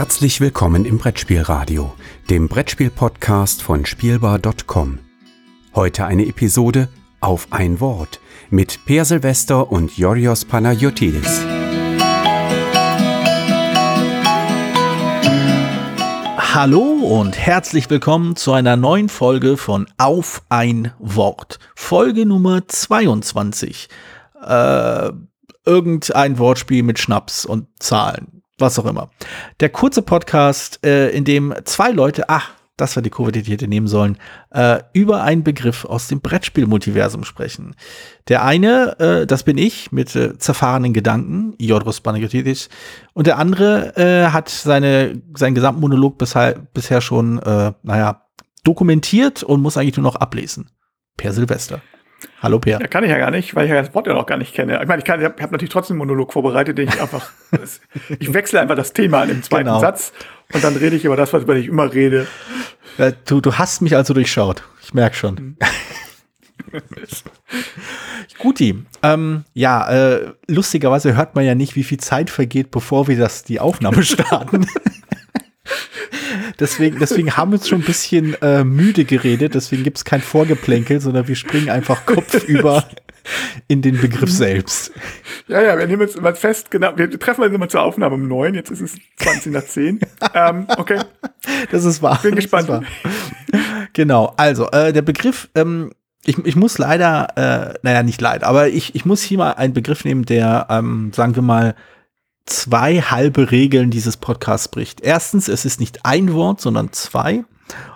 Herzlich willkommen im Brettspielradio, dem Brettspiel-Podcast von Spielbar.com. Heute eine Episode auf ein Wort mit Per Silvester und Yorios Panayotidis. Hallo und herzlich willkommen zu einer neuen Folge von Auf ein Wort. Folge Nummer 22. Äh, irgendein Wortspiel mit Schnaps und Zahlen was auch immer. Der kurze Podcast, äh, in dem zwei Leute, ach, das war die Kurve, die ich hätte nehmen sollen, äh, über einen Begriff aus dem Brettspiel-Multiversum sprechen. Der eine, äh, das bin ich, mit äh, zerfahrenen Gedanken, Iodros Panagiotidis, und der andere äh, hat seine, seinen gesamten Monolog bisher, bisher schon, äh, naja, dokumentiert und muss eigentlich nur noch ablesen. Per Silvester. Hallo Per. Ja, kann ich ja gar nicht, weil ich ja das Wort ja noch gar nicht kenne. Ich meine, ich, ich habe hab natürlich trotzdem einen Monolog vorbereitet, den ich einfach, ich wechsle einfach das Thema im zweiten genau. Satz und dann rede ich über das, was über ich immer rede. Ja, du, du hast mich also durchschaut. Ich merke schon. Mhm. Guti, ähm, ja, äh, lustigerweise hört man ja nicht, wie viel Zeit vergeht, bevor wir das die Aufnahme starten. deswegen, deswegen haben wir uns schon ein bisschen äh, müde geredet, deswegen gibt es kein Vorgeplänkel, sondern wir springen einfach kopfüber in den Begriff selbst. Ja, ja, wir nehmen jetzt immer fest, genau, wir treffen uns immer zur Aufnahme um neun, jetzt ist es 20 nach 10. ähm, okay. Das ist wahr. Bin gespannt. Wahr. Genau, also äh, der Begriff, ähm, ich, ich muss leider, äh, naja, nicht leider, aber ich, ich muss hier mal einen Begriff nehmen, der, ähm, sagen wir mal, zwei halbe Regeln dieses Podcasts bricht. Erstens, es ist nicht ein Wort, sondern zwei.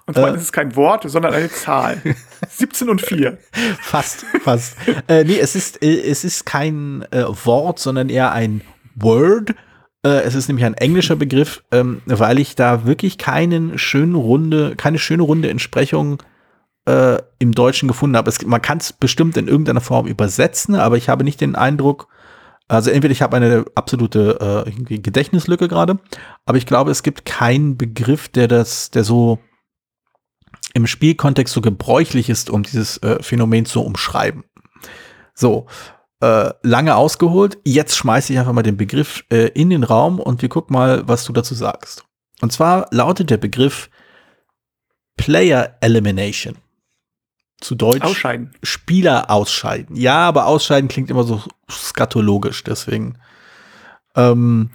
Und zwar äh, ist es kein Wort, sondern eine Zahl. 17 und 4. Fast, fast. äh, nee, es ist, äh, es ist kein äh, Wort, sondern eher ein Word. Äh, es ist nämlich ein englischer Begriff, ähm, weil ich da wirklich keinen schönen Runde, keine schöne runde Entsprechung äh, im Deutschen gefunden habe. Es, man kann es bestimmt in irgendeiner Form übersetzen, aber ich habe nicht den Eindruck, also entweder ich habe eine absolute äh, Gedächtnislücke gerade, aber ich glaube, es gibt keinen Begriff, der das, der so im Spielkontext so gebräuchlich ist, um dieses äh, Phänomen zu umschreiben. So, äh, lange ausgeholt. Jetzt schmeiße ich einfach mal den Begriff äh, in den Raum und wir gucken mal, was du dazu sagst. Und zwar lautet der Begriff Player Elimination. Zu Deutsch ausscheiden. Spieler ausscheiden. Ja, aber ausscheiden klingt immer so skatologisch, deswegen. Ähm,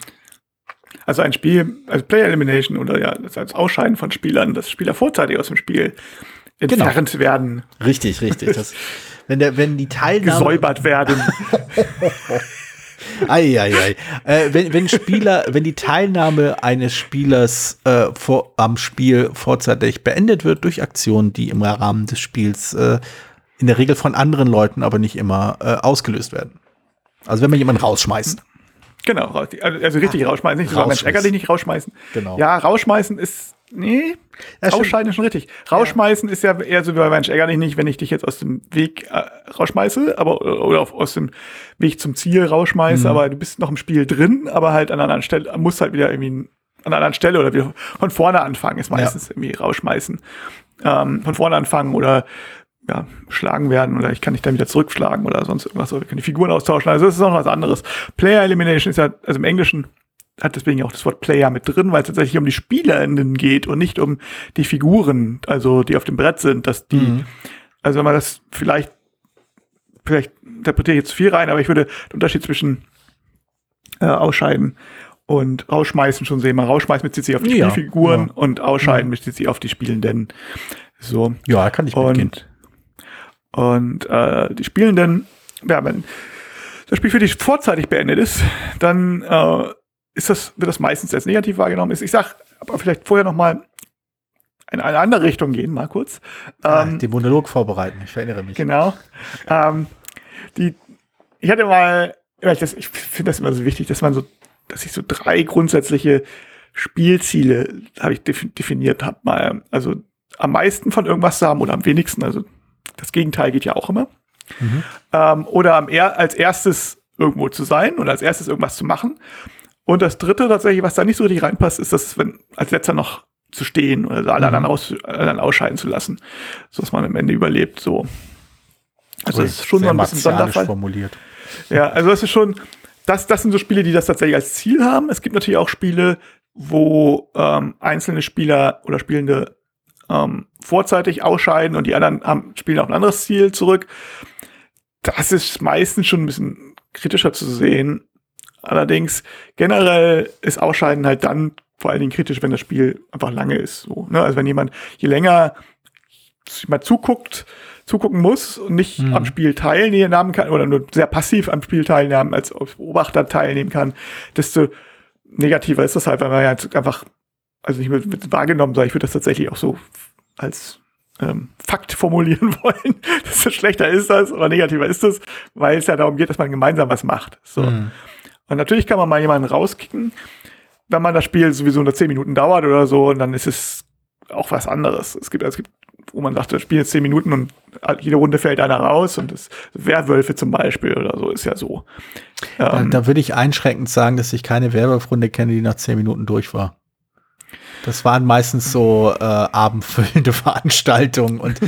also ein Spiel, also Player Elimination oder ja, das als Ausscheiden von Spielern, dass Spieler vorzeitig aus dem Spiel entfernt genau. werden. Richtig, richtig. Das, wenn, der, wenn die Teilnahme. Gesäubert werden. Eieiei. Äh, wenn, wenn Spieler, wenn die Teilnahme eines Spielers äh, vor, am Spiel vorzeitig beendet wird durch Aktionen, die im Rahmen des Spiels äh, in der Regel von anderen Leuten, aber nicht immer äh, ausgelöst werden. Also wenn man jemanden rausschmeißt. Genau, also richtig ah, rausschmeißen, nicht so Mensch, ärgerlich nicht rausschmeißen. Genau. Ja, rausschmeißen ist Nee, ja, rausscheiden ist schon richtig. Rausschmeißen ja. ist ja eher so wie bei Mensch, ärgerlich nicht, wenn ich dich jetzt aus dem Weg äh, rausschmeiße, aber oder auf, aus dem Weg zum Ziel rausschmeiße, mhm. aber du bist noch im Spiel drin, aber halt an einer anderen Stelle, musst halt wieder irgendwie an einer anderen Stelle oder wieder von vorne anfangen, ist meistens ja. irgendwie rausschmeißen. Ähm, von vorne anfangen oder ja, schlagen werden oder ich kann dich dann wieder zurückschlagen oder sonst irgendwas, oder ich kann die Figuren austauschen. Also das ist noch was anderes. Player Elimination ist ja, also im Englischen hat deswegen auch das Wort Player mit drin, weil es tatsächlich um die SpielerInnen geht und nicht um die Figuren, also die auf dem Brett sind, dass die, mhm. also wenn man das vielleicht, vielleicht interpretiere ich jetzt viel rein, aber ich würde den Unterschied zwischen äh, Ausscheiden und Rausschmeißen schon sehen. Man rausschmeißen bezieht sich auf die ja, Spielfiguren ja. und Ausscheiden mhm. bezieht sich auf die Spielenden. So. Ja, kann ich und, und äh, die Spielenden, ja, wenn das Spiel für dich vorzeitig beendet ist, dann äh, ist das, wird das meistens als negativ wahrgenommen. Ist, ich sag, aber vielleicht vorher noch mal in eine andere Richtung gehen, mal kurz. Ah, ähm, den Monolog vorbereiten, ich erinnere mich. Genau. Ähm, die, ich hatte mal, ich, ich finde das immer so wichtig, dass man so, dass ich so drei grundsätzliche Spielziele habe ich definiert habe mal. Also am meisten von irgendwas zu haben oder am wenigsten. Also das Gegenteil geht ja auch immer. Mhm. Ähm, oder am als erstes irgendwo zu sein oder als erstes irgendwas zu machen. Und das dritte tatsächlich, was da nicht so richtig reinpasst, ist das, wenn als letzter noch zu stehen oder alle mhm. anderen, aus, anderen ausscheiden zu lassen, so dass man am Ende überlebt. So. Also das ist schon so ein bisschen Sonderfall. formuliert. Ja, also das ist schon, das, das sind so Spiele, die das tatsächlich als Ziel haben. Es gibt natürlich auch Spiele, wo ähm, einzelne Spieler oder Spielende ähm, vorzeitig ausscheiden und die anderen haben, spielen auf ein anderes Ziel zurück. Das ist meistens schon ein bisschen kritischer zu sehen. Allerdings generell ist Ausscheiden halt dann vor allen Dingen kritisch, wenn das Spiel einfach lange ist. So, ne? Also wenn jemand je länger mal zuguckt, zugucken muss und nicht mhm. am Spiel teilnehmen kann oder nur sehr passiv am Spiel teilnehmen als Beobachter teilnehmen kann, desto negativer ist das halt, weil man ja einfach also nicht mehr wahrgenommen, sondern ich würde das tatsächlich auch so als ähm, Fakt formulieren wollen. Desto schlechter ist das oder negativer ist das, weil es ja darum geht, dass man gemeinsam was macht. So. Mhm. Und natürlich kann man mal jemanden rauskicken, wenn man das Spiel sowieso nur zehn Minuten dauert oder so, und dann ist es auch was anderes. Es gibt, es gibt, wo man sagt, das Spiel jetzt zehn Minuten und jede Runde fällt einer raus und das Werwölfe zum Beispiel oder so ist ja so. Ähm, da, da würde ich einschränkend sagen, dass ich keine Werwolf-Runde kenne, die nach zehn Minuten durch war. Das waren meistens so äh, abendfüllende Veranstaltungen und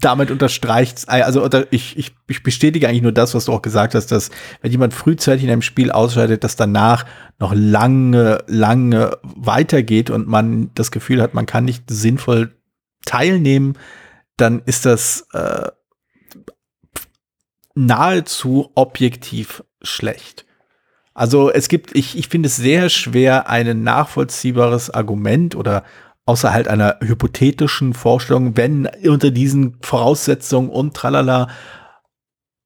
damit unterstreicht also oder ich, ich, ich bestätige eigentlich nur das, was du auch gesagt hast, dass wenn jemand frühzeitig in einem Spiel ausscheidet, dass danach noch lange, lange weitergeht und man das Gefühl hat, man kann nicht sinnvoll teilnehmen, dann ist das äh, nahezu objektiv schlecht. Also es gibt, ich, ich finde es sehr schwer, ein nachvollziehbares Argument oder außer halt einer hypothetischen Vorstellung, wenn unter diesen Voraussetzungen und tralala,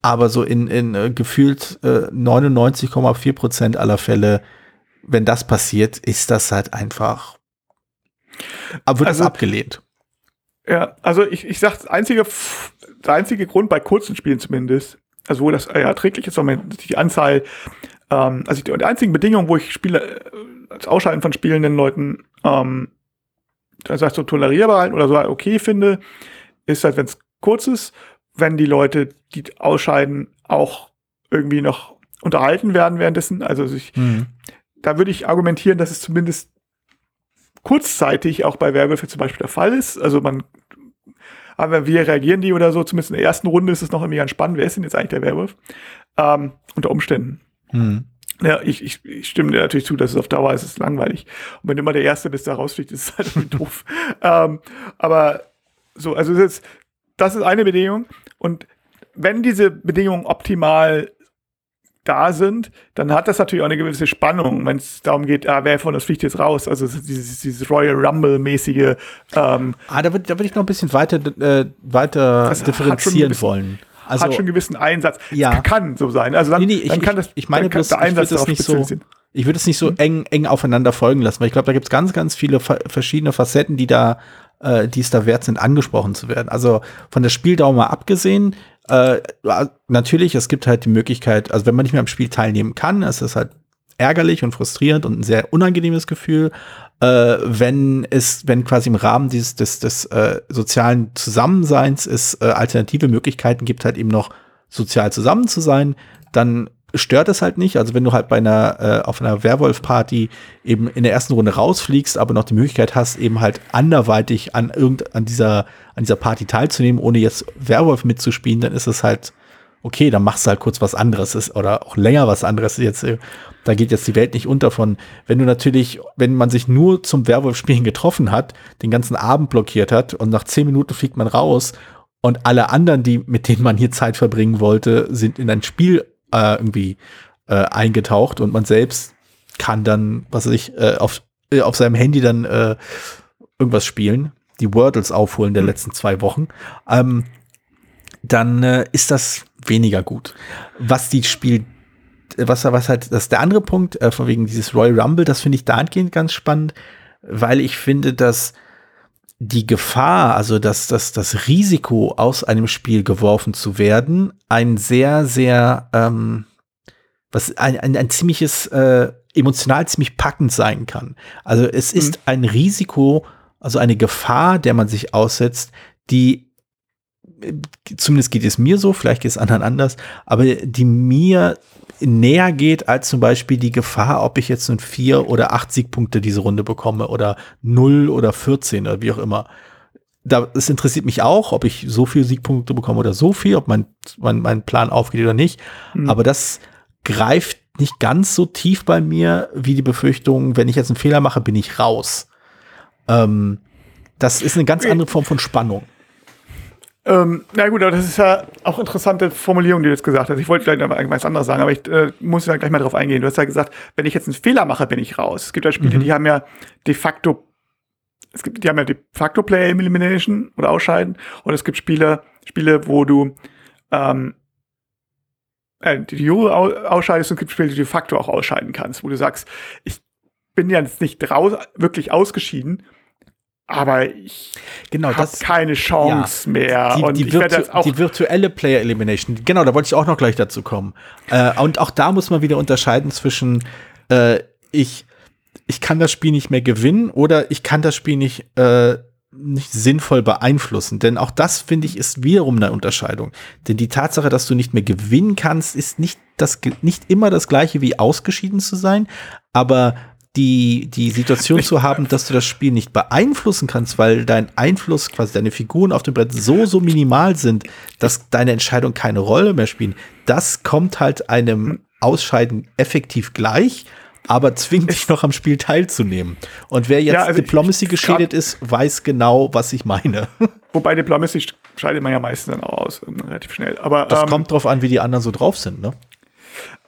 aber so in, in äh, gefühlt äh, 99,4 Prozent aller Fälle, wenn das passiert, ist das halt einfach, aber wird also, das abgelehnt. Ja, also ich, ich sag, das einzige, der einzige Grund bei kurzen Spielen zumindest, also wo das ja erträglich ist, wenn die Anzahl ähm, also die, die einzigen Bedingungen, wo ich Spiele, äh, als Ausschalten von spielenden Leuten, ähm, das heißt so tolerierbar halten oder so okay finde, ist halt, wenn es kurz ist, wenn die Leute, die ausscheiden, auch irgendwie noch unterhalten werden währenddessen. Also sich, mhm. da würde ich argumentieren, dass es zumindest kurzzeitig auch bei Werwölfe zum Beispiel der Fall ist. Also man, aber wie reagieren die oder so? Zumindest in der ersten Runde ist es noch irgendwie ganz spannend. Wer ist denn jetzt eigentlich der Werwolf? Ähm, unter Umständen. Hm. Ja, ich, ich, ich stimme dir natürlich zu, dass es auf Dauer ist, es ist langweilig. Und wenn du immer der Erste bist, der rausfliegt, ist es halt doof. Ähm, aber so, also das ist, das ist eine Bedingung. Und wenn diese Bedingungen optimal da sind, dann hat das natürlich auch eine gewisse Spannung, wenn es darum geht, ah, wer von uns fliegt jetzt raus. Also dieses, dieses Royal Rumble-mäßige. Ähm, ah, da würde da würd ich noch ein bisschen weiter, äh, weiter differenzieren wollen. Also, hat schon einen gewissen Einsatz. Ja. Kann so sein. Also dann, nee, nee, dann ich, kann das, ich meine bloß, der Einsatz ich würde es nicht so, ich würde es nicht so hm? eng, eng aufeinander folgen lassen, weil ich glaube, da gibt es ganz, ganz viele verschiedene Facetten, die da, äh, die es da wert sind, angesprochen zu werden. Also von der Spieldauer mal abgesehen, äh, natürlich, es gibt halt die Möglichkeit, also wenn man nicht mehr am Spiel teilnehmen kann, ist es halt ärgerlich und frustrierend und ein sehr unangenehmes Gefül äh, wenn es, wenn quasi im Rahmen dieses des, des äh, sozialen Zusammenseins es äh, alternative Möglichkeiten gibt, halt eben noch sozial zusammen zu sein, dann stört es halt nicht. Also wenn du halt bei einer äh, auf einer Werwolf-Party eben in der ersten Runde rausfliegst, aber noch die Möglichkeit hast, eben halt anderweitig an irgend an dieser an dieser Party teilzunehmen, ohne jetzt Werwolf mitzuspielen, dann ist es halt okay, dann machst du halt kurz was anderes ist, oder auch länger was anderes. Jetzt, äh, da geht jetzt die Welt nicht unter von. Wenn du natürlich, wenn man sich nur zum Werwolf-Spielen getroffen hat, den ganzen Abend blockiert hat und nach zehn Minuten fliegt man raus und alle anderen, die, mit denen man hier Zeit verbringen wollte, sind in ein Spiel äh, irgendwie äh, eingetaucht und man selbst kann dann, was weiß ich, äh, auf, äh, auf seinem Handy dann äh, irgendwas spielen, die Wordles aufholen der mhm. letzten zwei Wochen. Ähm, dann äh, ist das weniger gut. Was die Spiel, was, was halt, das ist der andere Punkt, äh, von wegen dieses Royal Rumble, das finde ich dahingehend ganz spannend, weil ich finde, dass die Gefahr, also dass das, das Risiko, aus einem Spiel geworfen zu werden, ein sehr, sehr, ähm, was ein, ein, ein ziemliches, äh, emotional ziemlich packend sein kann. Also es ist mhm. ein Risiko, also eine Gefahr, der man sich aussetzt, die zumindest geht es mir so, vielleicht geht es anderen anders, aber die mir näher geht als zum Beispiel die Gefahr, ob ich jetzt nun vier oder acht Siegpunkte diese Runde bekomme oder null oder 14 oder wie auch immer. Da, es interessiert mich auch, ob ich so viele Siegpunkte bekomme oder so viel, ob mein, mein, mein Plan aufgeht oder nicht. Mhm. Aber das greift nicht ganz so tief bei mir wie die Befürchtung, wenn ich jetzt einen Fehler mache, bin ich raus. Ähm, das ist eine ganz andere Form von Spannung. Ähm, na gut, aber das ist ja auch interessante Formulierung, die du jetzt gesagt hast. Ich wollte vielleicht noch irgendwas anderes sagen, aber ich äh, muss da gleich mal drauf eingehen. Du hast ja gesagt, wenn ich jetzt einen Fehler mache, bin ich raus. Es gibt ja Spiele, mhm. die haben ja de facto, es gibt, die haben ja de facto Player Elimination oder Ausscheiden. Und es gibt Spiele, Spiele, wo du ähm, äh, die Jury ausscheidest und es gibt Spiele, die du de facto auch ausscheiden kannst, wo du sagst, ich bin ja jetzt nicht raus, wirklich ausgeschieden, aber ich genau, habe keine Chance ja, mehr. Die, und die, virtu die, virtuelle Player Elimination, genau, da wollte ich auch noch gleich dazu kommen. Äh, und auch da muss man wieder unterscheiden zwischen äh, ich, ich kann das Spiel nicht mehr gewinnen oder ich kann das Spiel nicht, äh, nicht sinnvoll beeinflussen. Denn auch das, finde ich, ist wiederum eine Unterscheidung. Denn die Tatsache, dass du nicht mehr gewinnen kannst, ist nicht, das, nicht immer das gleiche wie ausgeschieden zu sein, aber die, die Situation zu haben, dass du das Spiel nicht beeinflussen kannst, weil dein Einfluss, quasi deine Figuren auf dem Brett so, so minimal sind, dass deine Entscheidungen keine Rolle mehr spielen, das kommt halt einem Ausscheiden effektiv gleich, aber zwingt dich noch am Spiel teilzunehmen. Und wer jetzt ja, also Diplomacy geschädigt ist, weiß genau, was ich meine. Wobei Diplomacy scheidet man ja meistens dann auch aus, relativ schnell. Aber, das ähm, kommt drauf an, wie die anderen so drauf sind, ne?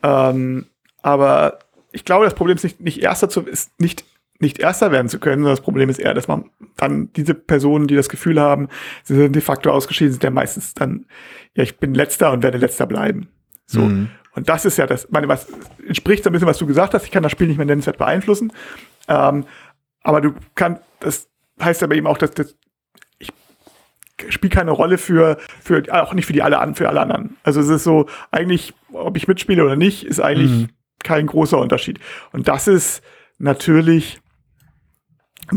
Ähm, aber ich glaube, das Problem ist nicht, nicht erster zu, ist nicht, nicht erster werden zu können, sondern das Problem ist eher, dass man dann diese Personen, die das Gefühl haben, sie sind de facto ausgeschieden, sind ja meistens dann, ja, ich bin letzter und werde letzter bleiben. So. Mhm. Und das ist ja das, meine, was entspricht so ein bisschen, was du gesagt hast. Ich kann das Spiel nicht mehr nennenswert beeinflussen. Ähm, aber du kannst, das heißt aber eben auch, dass, ich spiele keine Rolle für, für, auch nicht für die alle, für alle anderen. Also es ist so, eigentlich, ob ich mitspiele oder nicht, ist eigentlich mhm kein großer Unterschied. Und das ist natürlich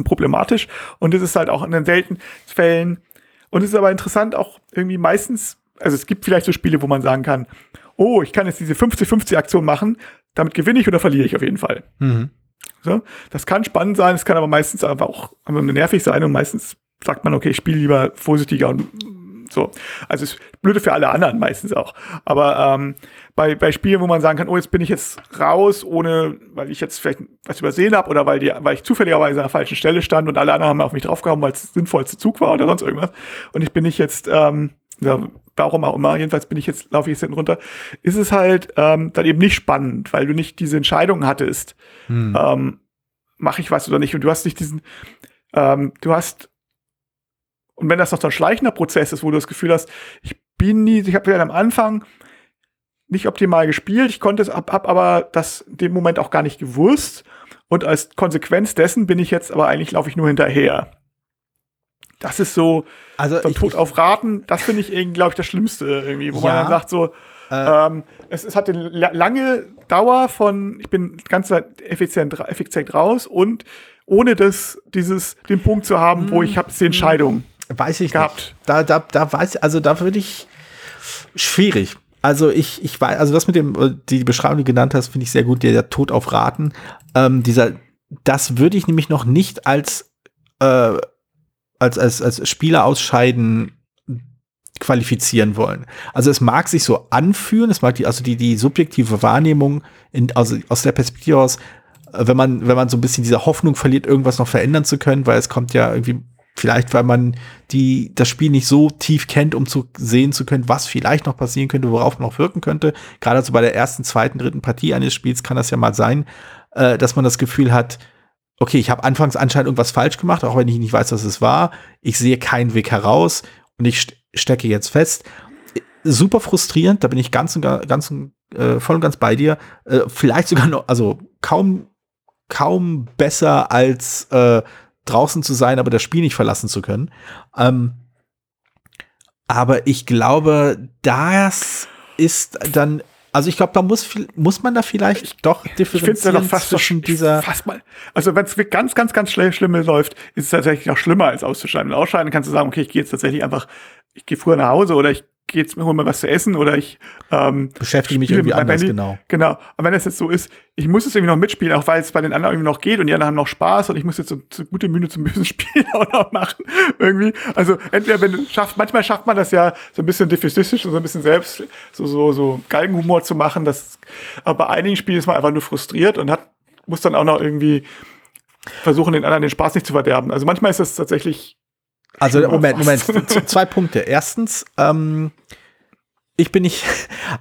problematisch und es ist halt auch in den seltenen Fällen und es ist aber interessant auch irgendwie meistens, also es gibt vielleicht so Spiele, wo man sagen kann, oh, ich kann jetzt diese 50-50 Aktion machen, damit gewinne ich oder verliere ich auf jeden Fall. Mhm. So, das kann spannend sein, es kann aber meistens einfach auch nervig sein und meistens sagt man, okay, ich spiele lieber vorsichtiger und so. Also es ist blöde für alle anderen meistens auch. Aber ähm, bei, bei Spielen, wo man sagen kann, oh, jetzt bin ich jetzt raus, ohne, weil ich jetzt vielleicht was übersehen habe oder weil, die, weil ich zufälligerweise an der falschen Stelle stand und alle anderen haben auf mich draufgehauen, weil es der sinnvollste Zug war oder sonst irgendwas. Und ich bin nicht jetzt, ähm, ja, warum auch immer, jedenfalls bin ich jetzt, laufe ich jetzt hinten runter, ist es halt ähm, dann eben nicht spannend, weil du nicht diese Entscheidung hattest, hm. ähm, mache ich was oder nicht. Und du hast nicht diesen, ähm, du hast, und wenn das noch so ein schleichender Prozess ist, wo du das Gefühl hast, ich bin nie, ich habe ja am Anfang nicht optimal gespielt. Ich konnte es ab, ab aber das in dem Moment auch gar nicht gewusst. Und als Konsequenz dessen bin ich jetzt, aber eigentlich laufe ich nur hinterher. Das ist so, also so Tod auf Raten, das finde ich irgendwie, glaube ich, das Schlimmste irgendwie, wo ja, man dann sagt so, äh, ähm, es, es hat eine lange Dauer von, ich bin ganz effizient, effizient raus und ohne das, dieses, den Punkt zu haben, wo ich habe die Entscheidung weiß ich gehabt. Nicht. Da, da, da weiß, also da würde ich schwierig. Also ich, ich weiß, also das mit dem, äh, die Beschreibung, die du genannt hast, finde ich sehr gut, der, der Tod auf Raten. Ähm, dieser, das würde ich nämlich noch nicht als, äh, als, als, als Spieler ausscheiden qualifizieren wollen. Also es mag sich so anfühlen, es mag die, also die, die subjektive Wahrnehmung in, also aus der Perspektive aus, äh, wenn man, wenn man so ein bisschen diese Hoffnung verliert, irgendwas noch verändern zu können, weil es kommt ja irgendwie Vielleicht, weil man die, das Spiel nicht so tief kennt, um zu sehen zu können, was vielleicht noch passieren könnte, worauf man noch wirken könnte. Gerade so bei der ersten, zweiten, dritten Partie eines Spiels kann das ja mal sein, äh, dass man das Gefühl hat, okay, ich habe anfangs anscheinend irgendwas falsch gemacht, auch wenn ich nicht weiß, was es war. Ich sehe keinen Weg heraus und ich stecke jetzt fest. Super frustrierend, da bin ich ganz und ganz äh, voll und ganz bei dir. Äh, vielleicht sogar noch, also kaum kaum besser als äh, draußen zu sein, aber das Spiel nicht verlassen zu können. Ähm, aber ich glaube, das ist dann, also ich glaube, da muss, muss man da vielleicht ich, doch differenzieren ich fast zwischen dieser. Fast mal, also wenn es ganz, ganz, ganz schnell schlimm läuft, ist es tatsächlich noch schlimmer als auszuscheiden. Und ausscheiden kannst du sagen, okay, ich gehe jetzt tatsächlich einfach, ich gehe früher nach Hause oder ich geht's mir, hol mir was zu essen oder ich ähm, beschäftige mich irgendwie anders, Handy. genau. Genau. Und wenn es jetzt so ist, ich muss es irgendwie noch mitspielen, auch weil es bei den anderen irgendwie noch geht und die anderen haben noch Spaß und ich muss jetzt so, so gute Mühe zum bösen Spiel auch noch machen. irgendwie. Also entweder wenn du schafft, manchmal schafft man das ja so ein bisschen defizistisch und so ein bisschen selbst so, so, so Galgenhumor zu machen. Das, aber bei einigen Spielen ist man einfach nur frustriert und hat, muss dann auch noch irgendwie versuchen, den anderen den Spaß nicht zu verderben. Also manchmal ist das tatsächlich also Moment, Moment, zwei Punkte. Erstens, ähm, ich bin nicht,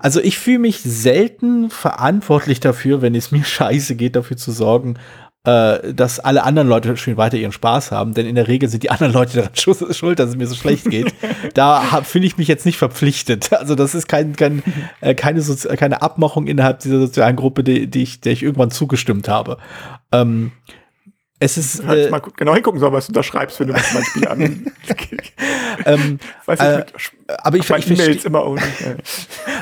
also ich fühle mich selten verantwortlich dafür, wenn es mir scheiße geht, dafür zu sorgen, äh, dass alle anderen Leute schön weiter ihren Spaß haben, denn in der Regel sind die anderen Leute daran schuld, dass es mir so schlecht geht. da fühle ich mich jetzt nicht verpflichtet. Also das ist kein, kein, äh, keine, Sozi keine Abmachung innerhalb dieser sozialen Gruppe, die, die ich, der ich irgendwann zugestimmt habe. Ähm, es ist. Äh, mal genau hingucken soll, was du da schreibst, wenn du das mal Spiel an. ähm, Weiß ich, äh, mit, aber ich, ich E-Mails immer auch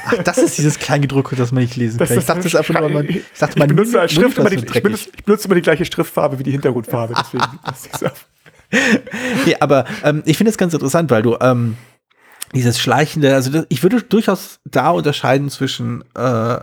Ach, das ist dieses Kleingedruckte, das man nicht lesen das kann. Ich dachte, das einfach nur, man, ich dachte, man ich benutze als Schrift immer die, ich, benutze, ich benutze immer die gleiche Schriftfarbe wie die Hintergrundfarbe. Deswegen nee, aber ähm, ich finde es ganz interessant, weil du ähm, dieses schleichende, also das, ich würde durchaus da unterscheiden zwischen äh,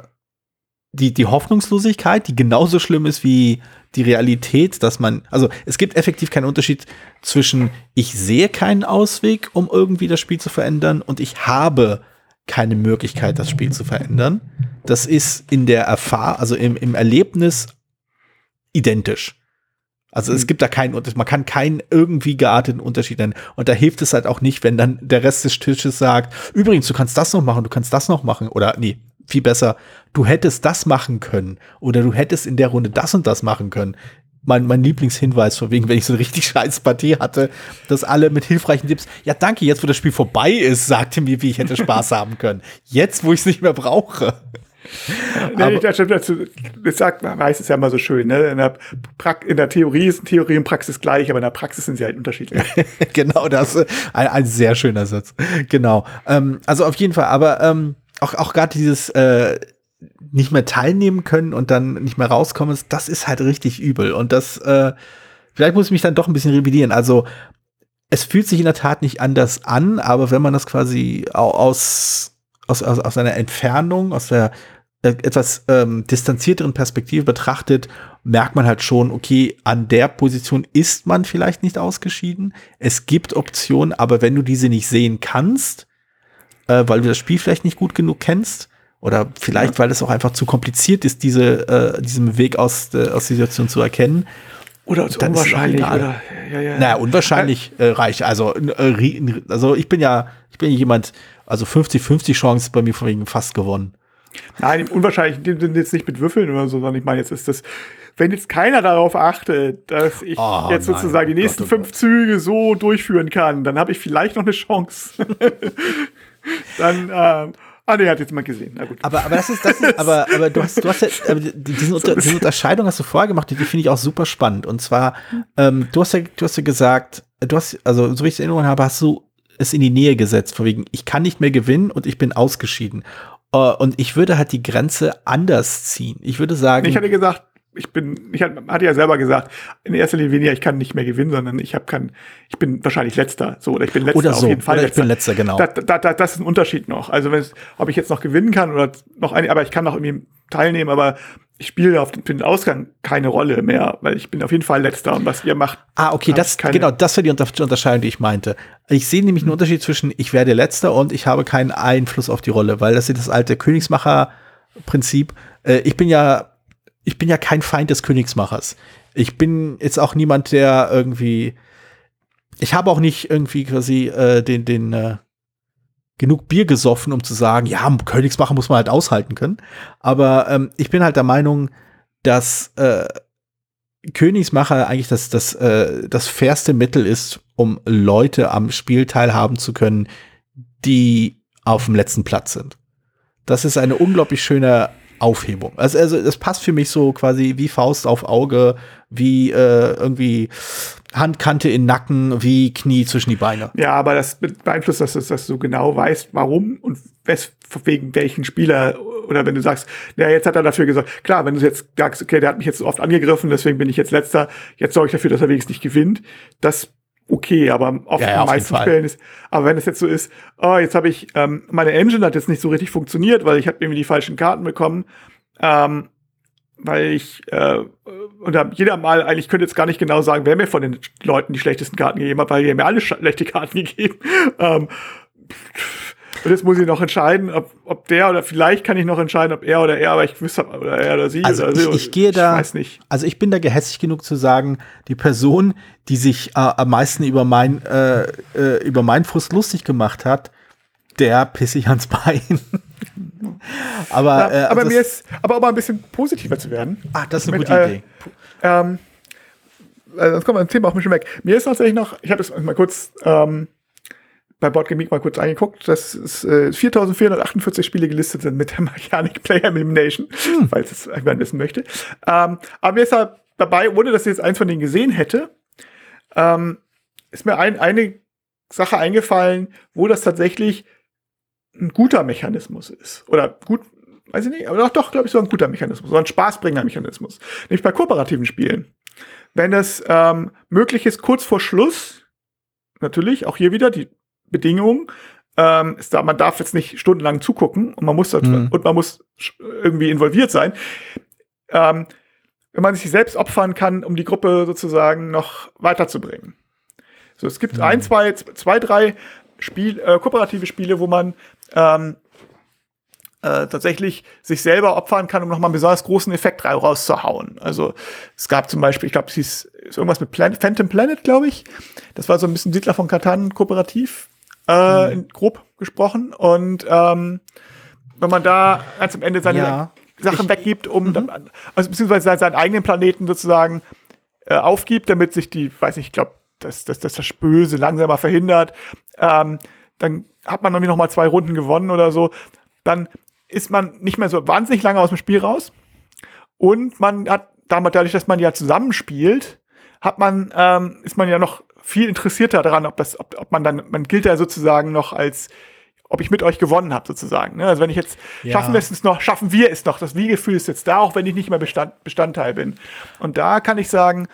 die, die Hoffnungslosigkeit, die genauso schlimm ist wie die Realität, dass man, also es gibt effektiv keinen Unterschied zwischen ich sehe keinen Ausweg, um irgendwie das Spiel zu verändern und ich habe keine Möglichkeit, das Spiel zu verändern. Das ist in der Erfahrung, also im, im Erlebnis identisch. Also es mhm. gibt da keinen Unterschied, man kann keinen irgendwie gearteten Unterschied nennen. Und da hilft es halt auch nicht, wenn dann der Rest des Tisches sagt, übrigens, du kannst das noch machen, du kannst das noch machen. Oder nee, viel besser, du hättest das machen können oder du hättest in der Runde das und das machen können. Mein, mein Lieblingshinweis, von wegen, wenn ich so eine richtig scheiß Partie hatte, dass alle mit hilfreichen Tipps, ja danke, jetzt wo das Spiel vorbei ist, sagte mir, wie ich hätte Spaß haben können. Jetzt, wo ich es nicht mehr brauche. nee, das, dazu, das sagt, man weiß es ja immer so schön, ne? In der, in der Theorie ist Theorie und Praxis gleich, aber in der Praxis sind sie halt unterschiedlich. genau, das ist ein, ein sehr schöner Satz. Genau. Ähm, also auf jeden Fall, aber ähm, auch, auch gerade dieses äh, nicht mehr teilnehmen können und dann nicht mehr rauskommen, das ist halt richtig übel. Und das, äh, vielleicht muss ich mich dann doch ein bisschen revidieren. Also, es fühlt sich in der Tat nicht anders an, aber wenn man das quasi aus, aus, aus, aus einer Entfernung, aus der äh, etwas ähm, distanzierteren Perspektive betrachtet, merkt man halt schon, okay, an der Position ist man vielleicht nicht ausgeschieden. Es gibt Optionen, aber wenn du diese nicht sehen kannst, äh, weil du das Spiel vielleicht nicht gut genug kennst. Oder vielleicht, ja. weil es auch einfach zu kompliziert ist, diese, äh, diesen Weg aus, äh, aus der Situation zu erkennen. Oder zu unwahrscheinlich. Oder, ja, ja. Naja, unwahrscheinlich äh, reich. Also, äh, also ich bin ja, ich bin jemand, also 50-50 Chance bei mir vorwiegend fast gewonnen. Nein, unwahrscheinlich sind jetzt nicht mit Würfeln oder so, sondern ich meine, jetzt ist das, wenn jetzt keiner darauf achtet, dass ich oh, jetzt nein, sozusagen die nächsten Gott, oh fünf Gott. Züge so durchführen kann, dann habe ich vielleicht noch eine Chance. dann, ähm, Ah, nee, hat jetzt mal gesehen. Na gut. Aber, aber das ist, das ist, aber, aber du hast, du hast ja, diese, Unter, diese Unterscheidung hast du vorher gemacht, die, die finde ich auch super spannend. Und zwar, ähm, du hast ja, du hast ja gesagt, du hast, also, so wie ich es in Erinnerung habe, hast du es in die Nähe gesetzt, von wegen, ich kann nicht mehr gewinnen und ich bin ausgeschieden. Uh, und ich würde halt die Grenze anders ziehen. Ich würde sagen. Ich hatte gesagt, ich bin, ich hatte ja selber gesagt, in erster Linie weniger, ich kann nicht mehr gewinnen, sondern ich habe kann, ich bin wahrscheinlich letzter, so oder ich bin letzter oder so, auf jeden Fall. Oder ich bin letzter, genau. Da, da, da, das ist ein Unterschied noch. Also wenn es, ob ich jetzt noch gewinnen kann oder noch ein, aber ich kann noch irgendwie teilnehmen, aber ich spiele auf den, für den Ausgang keine Rolle mehr, weil ich bin auf jeden Fall letzter und was ihr macht. Ah, okay, das genau, das war die Unterscheidung, die ich meinte. Ich sehe nämlich einen Unterschied zwischen ich werde letzter und ich habe keinen Einfluss auf die Rolle, weil das ist das alte Königsmacher Prinzip. Äh, ich bin ja ich bin ja kein Feind des Königsmachers. Ich bin jetzt auch niemand, der irgendwie. Ich habe auch nicht irgendwie quasi äh, den, den äh, genug Bier gesoffen, um zu sagen, ja, Königsmacher muss man halt aushalten können. Aber ähm, ich bin halt der Meinung, dass äh, Königsmacher eigentlich das, das, äh, das fairste Mittel ist, um Leute am Spiel teilhaben zu können, die auf dem letzten Platz sind. Das ist eine unglaublich schöne Aufhebung. Also, also das passt für mich so quasi wie Faust auf Auge, wie äh, irgendwie Handkante in Nacken, wie Knie zwischen die Beine. Ja, aber das beeinflusst, dass, dass du genau weißt, warum und wes, wegen welchen Spieler oder wenn du sagst, ja, jetzt hat er dafür gesagt, klar, wenn du jetzt sagst, okay, der hat mich jetzt so oft angegriffen, deswegen bin ich jetzt letzter, jetzt sorge ich dafür, dass er wenigstens nicht gewinnt, das okay, aber auf Ja, ja, den auf jeden meisten. Fällen ist, aber wenn es jetzt so ist, oh, jetzt habe ich, ähm, meine Engine hat jetzt nicht so richtig funktioniert, weil ich habe irgendwie die falschen Karten bekommen, ähm, weil ich, äh, oder jeder mal, eigentlich könnte jetzt gar nicht genau sagen, wer mir von den Leuten die schlechtesten Karten gegeben hat, weil die haben mir alle schlechte Karten gegeben. Ähm, und jetzt muss ich noch entscheiden, ob, ob der oder vielleicht kann ich noch entscheiden, ob er oder er, aber ich wüsste, oder er oder sie Also oder ich, sie. ich gehe da, Ich weiß nicht. also ich bin da gehässig genug zu sagen, die Person, die sich äh, am meisten über mein, äh, äh, über meinen Frust lustig gemacht hat, der pisse ich ans Bein. aber Ja, äh, aber das, mir ist, aber um ein bisschen positiver zu werden. ah, das ist eine mit, gute äh, Idee. Ähm, äh, sonst kommt mein Thema auch ein bisschen weg. Mir ist tatsächlich noch, ich habe das mal kurz ähm, bei Boardgame mal kurz angeguckt, dass es äh, 4448 Spiele gelistet sind mit der Mechanic Player Elimination, Hm. falls es jemand wissen möchte. Ähm, aber mir ist da dabei, ohne dass ich jetzt eins von denen gesehen hätte, ähm, ist mir ein, eine Sache eingefallen, wo das tatsächlich ein guter Mechanismus ist. Oder gut, weiß ich nicht, aber doch, doch glaube ich, so ein guter Mechanismus, so ein spaßbringender Mechanismus. Nämlich bei kooperativen Spielen. Wenn es ähm, möglich ist, kurz vor Schluss, natürlich, auch hier wieder die Bedingung, ähm, da, man darf jetzt nicht stundenlang zugucken und man muss, das, Mhm. und man muss irgendwie involviert sein. Ähm, wenn man sich selbst opfern kann, um die Gruppe sozusagen noch weiterzubringen. So, es gibt ein, zwei, zwei, drei Spiel, äh, kooperative Spiele, wo man ähm, äh, tatsächlich sich selber opfern kann, um nochmal einen besonders großen Effekt ra- rauszuhauen. Also es gab zum Beispiel, ich glaube, es hieß ist irgendwas mit Plan Phantom Planet, glaube ich. Das war so ein bisschen Siedler von Katan kooperativ, äh, in, grob gesprochen. Und ähm, wenn man da ganz am Ende seine Ja. Sachen Ich- weggibt, um dann, also beziehungsweise seinen, eigenen Planeten sozusagen äh, aufgibt, damit sich die, weiß nicht, ich glaube, dass, dass, dass das Böse langsamer verhindert, ähm, dann hat man irgendwie noch mal zwei Runden gewonnen oder so, dann ist man nicht mehr so wahnsinnig lange aus dem Spiel raus und man hat damit dadurch, dass man ja zusammenspielt, hat man ähm, ist man ja noch viel interessierter daran, ob das, ob, ob man dann, man gilt ja sozusagen noch als ob ich mit euch gewonnen habe, sozusagen. Ne? Also wenn ich jetzt, Ja. schaffen wir es noch, schaffen wir es noch, das Wie-Gefühl ist jetzt da, auch wenn ich nicht mehr Bestand, Bestandteil bin. Und da kann ich sagen,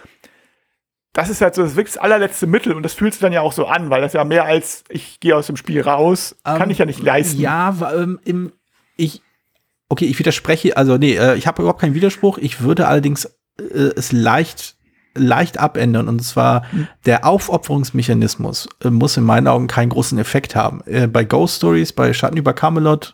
das ist halt so das wirklich das allerletzte Mittel und das fühlt sich dann ja auch so an, weil das ja mehr als ich gehe aus dem Spiel raus, kann Ähm, ich ja nicht leisten. Ja, ähm, im, ich, okay, ich widerspreche, also nee, äh, ich habe überhaupt keinen Widerspruch. Ich würde allerdings äh, es leicht, leicht abändern. Und zwar der Aufopferungsmechanismus äh, muss in meinen Augen keinen großen Effekt haben. Äh, bei Ghost Stories, bei Schatten über Camelot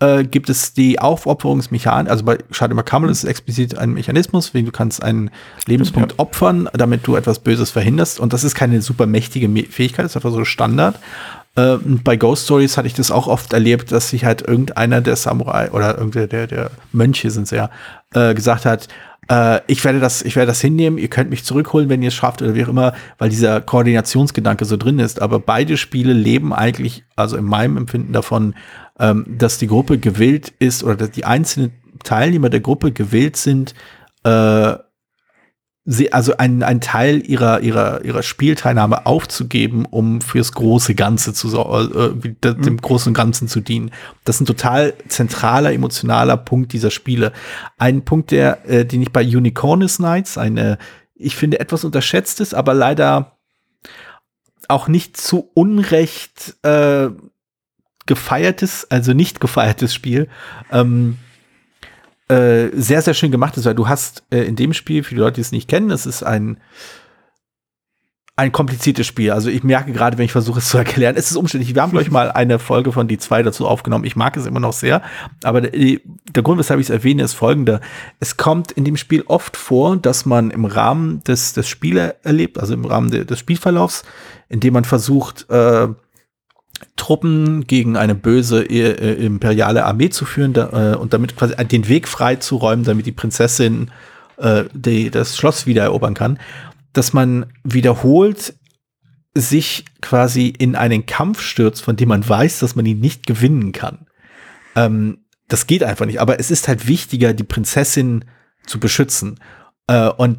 äh, gibt es die Aufopferungsmechanik, also bei Schatten über Camelot ist es explizit ein Mechanismus, wie du kannst einen Lebenspunkt ja. opfern, damit du etwas Böses verhinderst. Und das ist keine super mächtige Fähigkeit, das ist einfach so Standard. Äh, bei Ghost Stories hatte ich das auch oft erlebt, dass sich halt irgendeiner der Samurai oder irgendeiner der, der Mönche sind ja, äh, gesagt hat, äh, ich werde das, ich werde das hinnehmen, ihr könnt mich zurückholen, wenn ihr es schafft oder wie auch immer, weil dieser Koordinationsgedanke so drin ist. Aber beide Spiele leben eigentlich, also in meinem Empfinden davon, ähm, dass die Gruppe gewillt ist oder dass die einzelnen Teilnehmer der Gruppe gewillt sind, äh, sie, also einen, einen Teil ihrer, ihrer, ihrer Spielteilnahme aufzugeben, um fürs große Ganze zu äh, de- dem großen Ganzen zu dienen. Das ist ein total zentraler, emotionaler Punkt dieser Spiele. Ein Punkt, der, äh, den ich bei Unicornus Nights, eine, ich finde, etwas unterschätzt ist, aber leider auch nicht zu Unrecht äh, gefeiertes, also nicht gefeiertes Spiel, ähm, äh, sehr, sehr schön gemacht ist, weil du hast äh, in dem Spiel, für die Leute, die es nicht kennen, es ist ein ein kompliziertes Spiel. Also ich merke gerade, wenn ich versuche es zu erklären, es ist umständlich. Wir haben, glaube ich, mal eine Folge von die zwei dazu aufgenommen. Ich mag es immer noch sehr. Aber der, der Grund, weshalb ich es erwähne, ist folgender. Es kommt in dem Spiel oft vor, dass man im Rahmen des, des Spiele erlebt, also im Rahmen de, des Spielverlaufs, indem man versucht, äh, Truppen gegen eine böse äh, imperiale Armee zu führen da, äh, und damit quasi den Weg freizuräumen, damit die Prinzessin äh, die, das Schloss wieder erobern kann, dass man wiederholt sich quasi in einen Kampf stürzt, von dem man weiß, dass man ihn nicht gewinnen kann. Ähm, das geht einfach nicht. Aber es ist halt wichtiger, die Prinzessin zu beschützen. Äh, und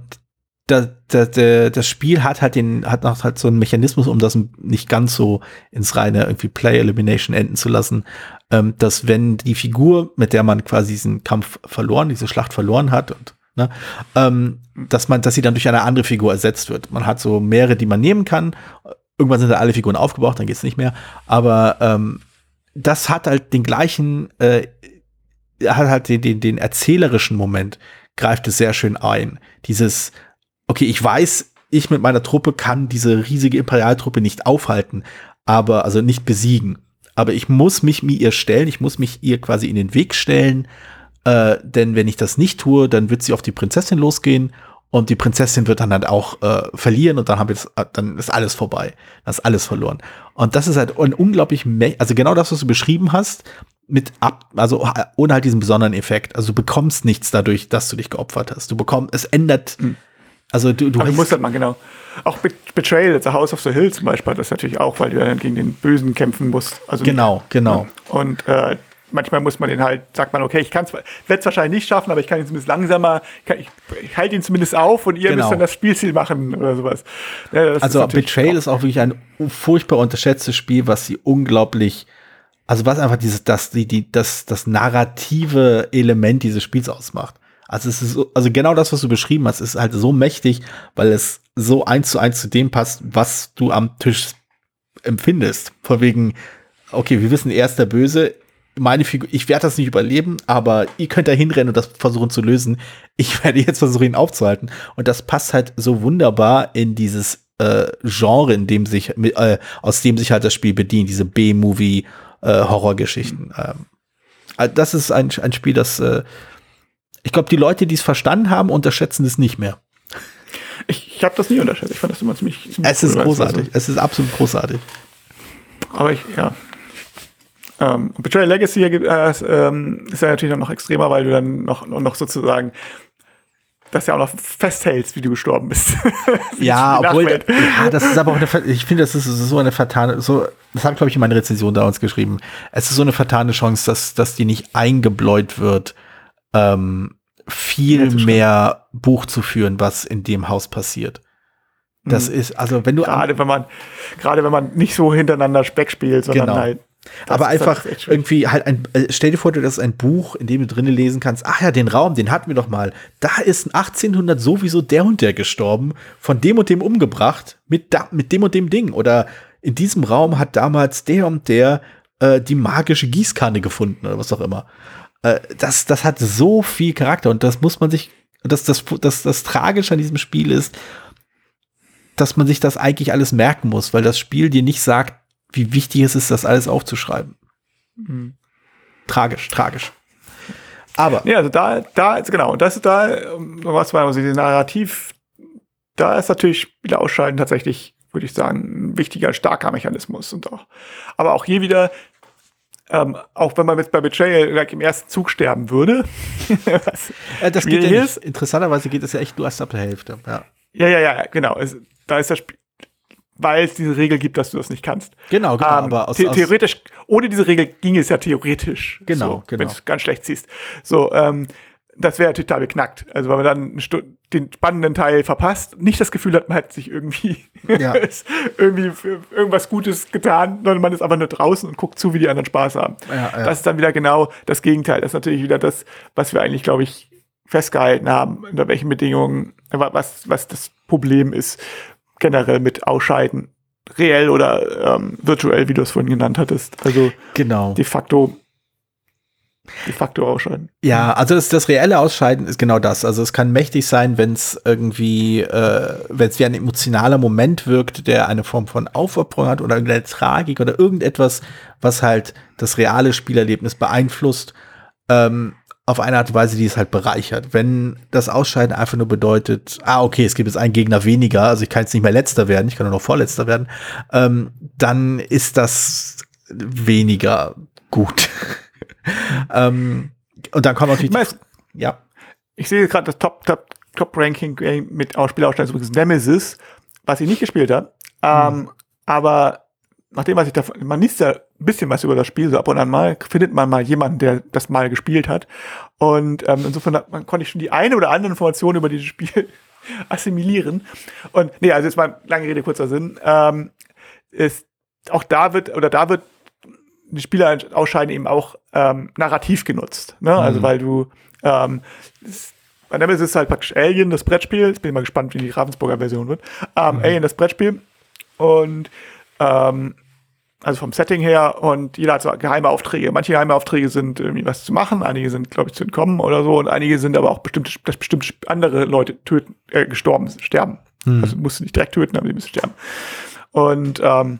da, da, da, das Spiel hat halt den, hat noch halt so einen Mechanismus, um das nicht ganz so ins reine irgendwie Play Elimination enden zu lassen, ähm, dass wenn die Figur, mit der man quasi diesen Kampf verloren, diese Schlacht verloren hat und Ne? Ähm, dass man, dass sie dann durch eine andere Figur ersetzt wird. Man hat so mehrere, die man nehmen kann. Irgendwann sind da alle Figuren aufgebraucht, dann geht's nicht mehr. Aber ähm, das hat halt den gleichen, äh, hat halt den, den, den erzählerischen Moment, greift es sehr schön ein. Dieses, okay, ich weiß, ich mit meiner Truppe kann diese riesige Imperialtruppe nicht aufhalten, aber, also nicht besiegen. Aber ich muss mich mir ihr stellen, ich muss mich ihr quasi in den Weg stellen, äh, denn wenn ich das nicht tue, dann wird sie auf die Prinzessin losgehen und die Prinzessin wird dann halt auch äh, verlieren und dann haben wir das, äh, dann ist alles vorbei. Dann ist alles verloren. Und das ist halt ein unglaublich, also genau das, was du beschrieben hast, mit ab, also äh, ohne halt diesen besonderen Effekt. Also du bekommst nichts dadurch, dass du dich geopfert hast. Du bekommst, es ändert, Hm. Also du, du Aber du musst halt mal genau. Auch Be Betrayal, The House of the Hill zum Beispiel, das natürlich auch, weil du dann gegen den Bösen kämpfen musst. Also genau, genau. Und äh, manchmal muss man den halt, sagt man, okay, ich kann es, werde es wahrscheinlich nicht schaffen, aber ich kann ihn zumindest langsamer, kann, ich, ich halte ihn zumindest auf und ihr Genau. müsst dann das Spielziel machen oder sowas. Ja, ist Also natürlich Betrayal auch- ist auch wirklich ein furchtbar unterschätztes Spiel, was sie unglaublich, also was einfach dieses, das, die, die, das, das narrative Element dieses Spiels ausmacht. Also es ist so, also genau das, was du beschrieben hast, ist halt so mächtig, weil es so eins zu eins zu dem passt, was du am Tisch empfindest. Von wegen, okay, wir wissen, er ist der Böse. Meine Figur, ich werde das nicht überleben, aber ihr könnt da hinrennen und das versuchen zu lösen. Ich werde jetzt versuchen, ihn aufzuhalten. Und das passt halt so wunderbar in dieses äh, Genre, in dem sich, äh, aus dem sich halt das Spiel bedient, diese B-Movie äh. Ähm, also das ist ein, ein Spiel, das äh, ich glaube, die Leute, die es verstanden haben, unterschätzen es nicht mehr. Ich, ich habe das nie unterschätzt. Ich fand das immer ziemlich. ziemlich Es ist cool, du, großartig. Es ist absolut großartig. Also, aber ich, ja. Ähm, Betrayal Legacy äh, ist, ähm, ist ja natürlich noch extremer, weil du dann noch, noch sozusagen das ja auch noch festhältst, wie du gestorben bist. Ja, obwohl, ja, das ist aber auch eine, ich finde, das ist so eine fatale, so, das habe ich, glaube ich, in meiner Rezension damals geschrieben. Es ist so eine fatale Chance, dass, dass die nicht eingebläut wird, ähm, viel Mehr Buch zu führen, was in dem Haus passiert. Das Mhm. ist, also wenn du, Gerade wenn man, gerade wenn man nicht so hintereinander Speck spielt, sondern Genau. halt. aber einfach irgendwie halt ein, äh, stell dir vor, du hast ein Buch, in dem du drinnen lesen kannst, ach ja, den Raum, den hatten wir doch mal. Da ist ein 1800 sowieso der und der gestorben, von dem und dem umgebracht, mit, da, mit dem und dem Ding. Oder in diesem Raum hat damals der und der äh, die magische Gießkanne gefunden oder was auch immer. Äh, das, das hat so viel Charakter und das muss man sich, das, das, das, das Tragische an diesem Spiel ist, dass man sich das eigentlich alles merken muss, weil das Spiel dir nicht sagt, wie wichtig es ist, das alles aufzuschreiben. Mhm. Tragisch, tragisch. Aber Nee, also da, da ist genau, das ist da, ähm, was war also dieses Narrativ, da ist natürlich Spiele ausschalten tatsächlich, würde ich sagen, ein wichtiger, starker Mechanismus und auch. Aber auch hier wieder, ähm, auch wenn man jetzt bei Betrayal gleich im ersten Zug sterben würde, was, äh, das geht ja nicht. Interessanterweise geht es ja echt nur erst ab der Hälfte. Ja. ja, ja, ja, genau, es, da ist das Spiel, weil es diese Regel gibt, dass du das nicht kannst. Genau, genau. Ähm, aber aus, the theoretisch, ohne diese Regel ging es ja theoretisch. Genau, so, genau. Wenn du es ganz schlecht siehst. So, ähm, das wäre total beknackt. Also, weil man dann den spannenden Teil verpasst, nicht das Gefühl hat, man hat sich irgendwie, Ja. irgendwie irgendwas Gutes getan, sondern man ist aber nur draußen und guckt zu, wie die anderen Spaß haben. Ja, ja. Das ist dann wieder genau das Gegenteil. Das ist natürlich wieder das, was wir eigentlich, glaube ich, festgehalten haben, unter welchen Bedingungen, was, was das Problem ist, generell mit Ausscheiden, reell oder ähm, virtuell, wie du es vorhin genannt hattest. Also genau. de facto, de facto ausscheiden. Ja, also das, das reelle Ausscheiden ist genau das. Also es kann mächtig sein, wenn es irgendwie, äh, wenn es wie ein emotionaler Moment wirkt, der eine Form von Aufopferung hat oder irgendeine Tragik oder irgendetwas, was halt das reale Spielerlebnis beeinflusst, ähm, auf eine Art und Weise, die es halt bereichert. Wenn das Ausscheiden einfach nur bedeutet, ah, okay, es gibt jetzt einen Gegner weniger, also ich kann jetzt nicht mehr letzter werden, ich kann nur noch vorletzter werden, ähm, dann ist das weniger gut. ähm, und dann kommt natürlich, Ich weiß- die- ja, Ich sehe gerade das Top, Top, Top Ranking Game mit auch Spielausstellung übrigens Nemesis, was ich nicht gespielt habe. Ähm, Aber nachdem, was ich davon, man liest ja ein bisschen was über das Spiel, so ab und an mal, findet man mal jemanden, der das mal gespielt hat. Und ähm, insofern man konnte ich schon die eine oder andere Information über dieses Spiel assimilieren. Und nee, also jetzt mal lange Rede, kurzer Sinn. Ähm, ist, auch da wird, oder da wird die Spieler ausscheiden eben auch ähm, narrativ genutzt. Ne? Also Mhm. weil du ähm, bei Nemesis ist halt praktisch Alien, das Brettspiel. Ich bin mal gespannt, wie die Ravensburger Version wird. Ähm, mhm. Alien, das Brettspiel. Und ähm, also vom Setting her und jeder hat so geheime Aufträge. Manche geheime Aufträge sind irgendwie was zu machen, einige sind, glaube ich, zu entkommen oder so und einige sind aber auch bestimmte, dass bestimmte andere Leute töten, äh, gestorben, sterben. Hm. Also musst du nicht direkt töten, aber die müssen sterben. Und ähm,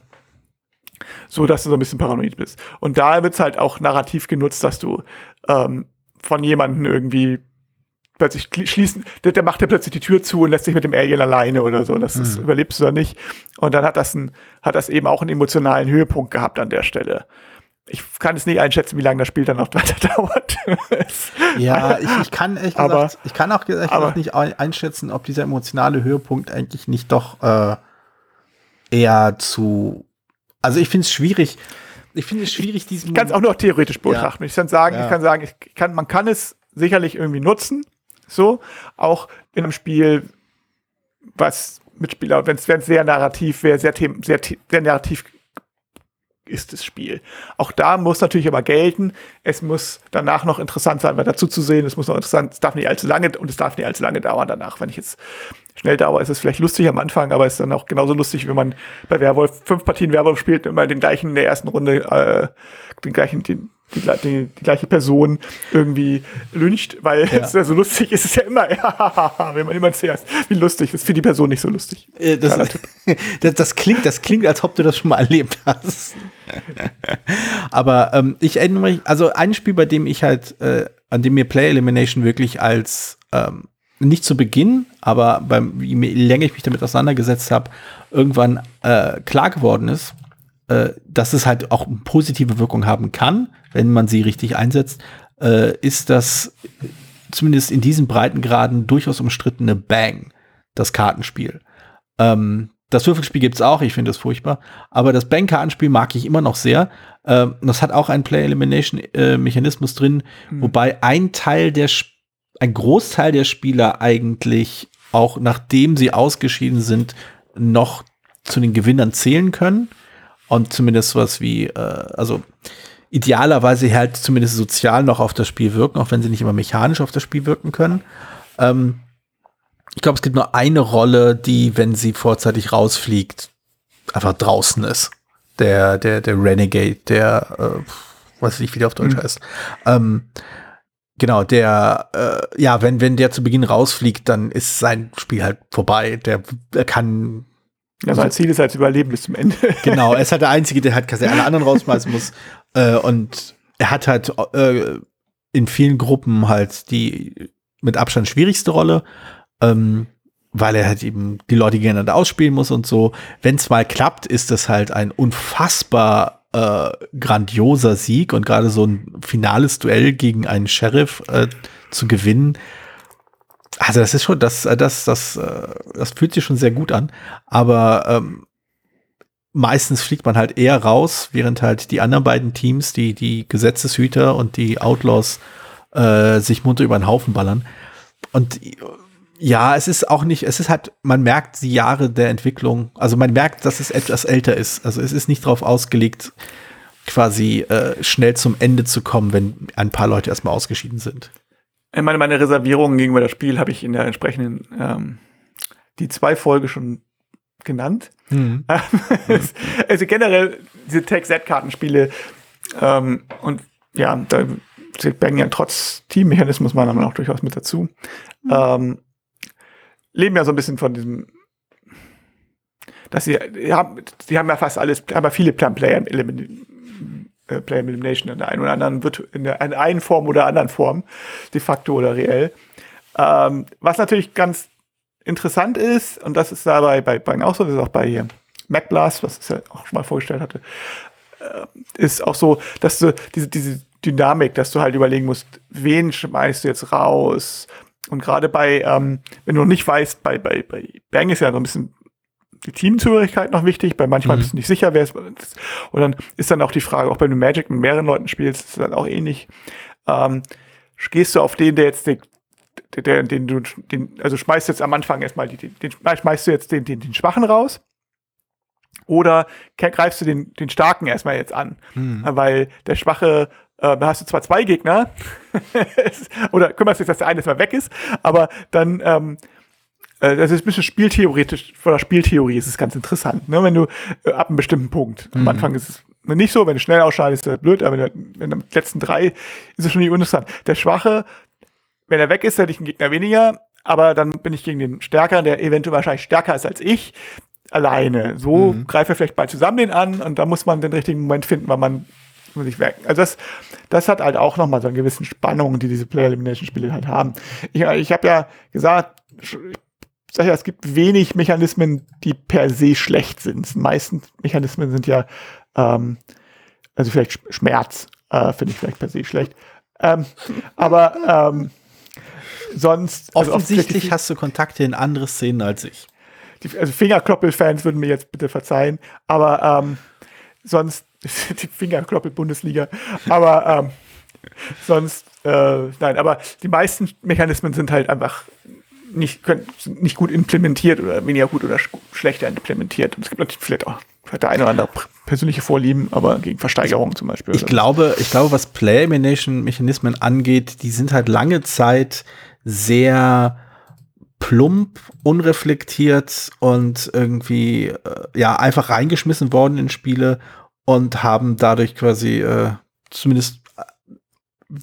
so, dass du so ein bisschen paranoid bist. Und da wird's halt auch narrativ genutzt, dass du ähm, von jemandem irgendwie plötzlich schließen, der, der macht ja plötzlich die Tür zu und lässt sich mit dem Alien alleine oder so. Das ist, mhm. überlebst du da nicht. Und dann hat das, ein, hat das eben auch einen emotionalen Höhepunkt gehabt an der Stelle. Ich kann es nicht einschätzen, wie lange das Spiel dann noch weiter dauert. ja, ich, ich kann ehrlich gesagt, aber, ich kann auch ehrlich gesagt nicht einschätzen, ob dieser emotionale Höhepunkt eigentlich nicht doch äh, eher zu. Also ich finde es schwierig. Ich finde es schwierig, diesen. Ich kann es auch nur theoretisch betrachten. Ja. Ich kann sagen, ja. ich kann sagen, ich kann, man kann es sicherlich irgendwie nutzen. So, auch in einem Spiel, was Mitspieler, wenn es sehr narrativ wäre, sehr, sehr, sehr narrativ ist das Spiel. Auch da muss natürlich aber gelten, es muss danach noch interessant sein, weil dazu zu sehen, es muss noch interessant, es darf nicht allzu lange und es darf nicht allzu lange dauern danach. Wenn ich jetzt schnell dauere, ist es vielleicht lustig am Anfang, aber es ist dann auch genauso lustig, wenn man bei Werwolf fünf Partien Werwolf spielt und immer den gleichen in der ersten Runde, äh, den gleichen, den, die, die, die, gleiche Person irgendwie lyncht, weil ja. es ja so lustig ist. Es ja immer, wenn man immer zuerst, wie lustig. Das ist für die Person nicht so lustig. Äh, das, das, das, klingt, das klingt, als ob du das schon mal erlebt hast. Aber ähm, ich erinnere mich, also ein Spiel, bei dem ich halt, äh, an dem mir Play Elimination wirklich als ähm, nicht zu Beginn, aber beim, je länger ich mich damit auseinandergesetzt habe, irgendwann äh, klar geworden ist, äh, dass es halt auch positive Wirkung haben kann, wenn man sie richtig einsetzt, äh, ist das zumindest in diesen Breitengraden durchaus umstrittene Bang, das Kartenspiel. Ähm, das Würfelspiel gibt's auch, ich finde das furchtbar. Aber das Bang-Kartenspiel mag ich immer noch sehr. Ähm, das hat auch einen Play-Elimination-Mechanismus drin, mhm. wobei ein Teil der, ein Großteil der Spieler eigentlich auch nachdem sie ausgeschieden sind, noch zu den Gewinnern zählen können und zumindest was wie, äh, also idealerweise halt zumindest sozial noch auf das Spiel wirken, auch wenn sie nicht immer mechanisch auf das Spiel wirken können. Ähm, ich glaube, es gibt nur eine Rolle, die, wenn sie vorzeitig rausfliegt, einfach draußen ist. Der, der, der Renegade, der, äh, weiß nicht, wie der auf Deutsch mhm. heißt. Ähm, genau, der, äh, ja, wenn, wenn der zu Beginn rausfliegt, dann ist sein Spiel halt vorbei. Der, der kann ja, sein Ziel ist halt überleben bis zum Ende. Genau, er ist halt der Einzige, der halt quasi alle anderen rausschmeißen muss. Äh, und er hat halt äh, in vielen Gruppen halt die mit Abstand schwierigste Rolle, ähm, weil er halt eben die Leute gegeneinander ausspielen muss und so. Wenn es mal klappt, ist das halt ein unfassbar äh, grandioser Sieg und gerade so ein finales Duell gegen einen Sheriff äh, zu gewinnen, also das ist schon, das, äh, das, das, äh, das fühlt sich schon sehr gut an. Aber ähm, meistens fliegt man halt eher raus, während halt die anderen beiden Teams, die, die Gesetzeshüter und die Outlaws, äh, sich munter über den Haufen ballern. Und ja, es ist auch nicht, es ist halt, man merkt die Jahre der Entwicklung, also man merkt, dass es etwas älter ist. Also es ist nicht darauf ausgelegt, quasi äh, schnell zum Ende zu kommen, wenn ein paar Leute erstmal ausgeschieden sind. Ich meine, meine Reservierungen gegenüber das Spiel habe ich in der entsprechenden, ähm, die zwei Folge schon genannt. Mhm. also generell diese Tech-Z-Kartenspiele ähm, und ja, da zählt Bang ja trotz Teammechanismus meiner Meinung nach durchaus mit dazu. Mhm. Ähm, leben ja so ein bisschen von diesem, dass sie, die haben, die haben ja fast alles, haben ja viele Player-Elemente äh, Play Elimination in der einen oder anderen wird in der in einen Form oder anderen Form, de facto oder reell. Ähm, was natürlich ganz interessant ist, und das ist dabei bei Bang auch so, das ist auch bei hier MacBlast, was ich ja auch schon mal vorgestellt hatte, äh, ist auch so, dass du diese, diese Dynamik, dass du halt überlegen musst, wen schmeißt du jetzt raus? Und gerade bei, ähm, wenn du noch nicht weißt, bei, bei, bei Bang ist ja so ein bisschen die Teamzugehörigkeit noch wichtig, bei manchmal mhm. bist du nicht sicher, wer es ist. Und dann ist dann auch die Frage, auch wenn du Magic mit mehreren Leuten spielst, ist dann auch ähnlich. Ähm, gehst du auf den, der jetzt den, der, den du, den, also schmeißt jetzt am Anfang erstmal die, den, den schmeißt du jetzt den, den, den Schwachen raus? Oder greifst du den, den Starken erstmal jetzt an? Mhm. Weil der Schwache äh, da hast du zwar zwei Gegner, oder kümmerst dich, dass der eine mal weg ist, aber dann, ähm, äh, das ist ein bisschen spieltheoretisch, von der Spieltheorie ist es ganz interessant, ne? wenn du äh, ab einem bestimmten Punkt, mhm. am Anfang ist es nicht so, wenn du schnell ausscheidest, ist das blöd, aber wenn, wenn den letzten drei ist es schon nicht uninteressant. Der Schwache, wenn er weg ist, hätte ich einen Gegner weniger, aber dann bin ich gegen den Stärker, der eventuell wahrscheinlich stärker ist als ich, alleine. So mhm. greife vielleicht bald zusammen den an und da muss man den richtigen Moment finden, weil man muss sich weg. Also das, das hat halt auch nochmal so eine gewisse Spannung, die diese Player Elimination Spiele halt haben. Ich, ich habe ja gesagt, ich sag ja, es gibt wenig Mechanismen, die per se schlecht sind. Die meisten Mechanismen sind ja, ähm, also vielleicht Schmerz, äh, finde ich vielleicht per se schlecht. Ähm, aber ähm, sonst. Also Offensichtlich hast du Kontakte in andere Szenen als ich. Die, also Fingerkloppel-Fans würden mir jetzt bitte verzeihen, aber ähm, sonst die Fingerkloppel-Bundesliga, aber ähm, sonst äh, nein, aber die meisten Mechanismen sind halt einfach nicht, nicht gut implementiert oder weniger gut oder sch schlechter implementiert. Und es gibt natürlich vielleicht auch vielleicht der eine oder andere persönliche Vorlieben, aber gegen Versteigerung zum Beispiel. Ich glaube, ich glaube, was Play-Elimination-Mechanismen angeht, die sind halt lange Zeit sehr plump, unreflektiert und irgendwie äh, ja einfach reingeschmissen worden in Spiele und haben dadurch quasi äh, zumindest äh,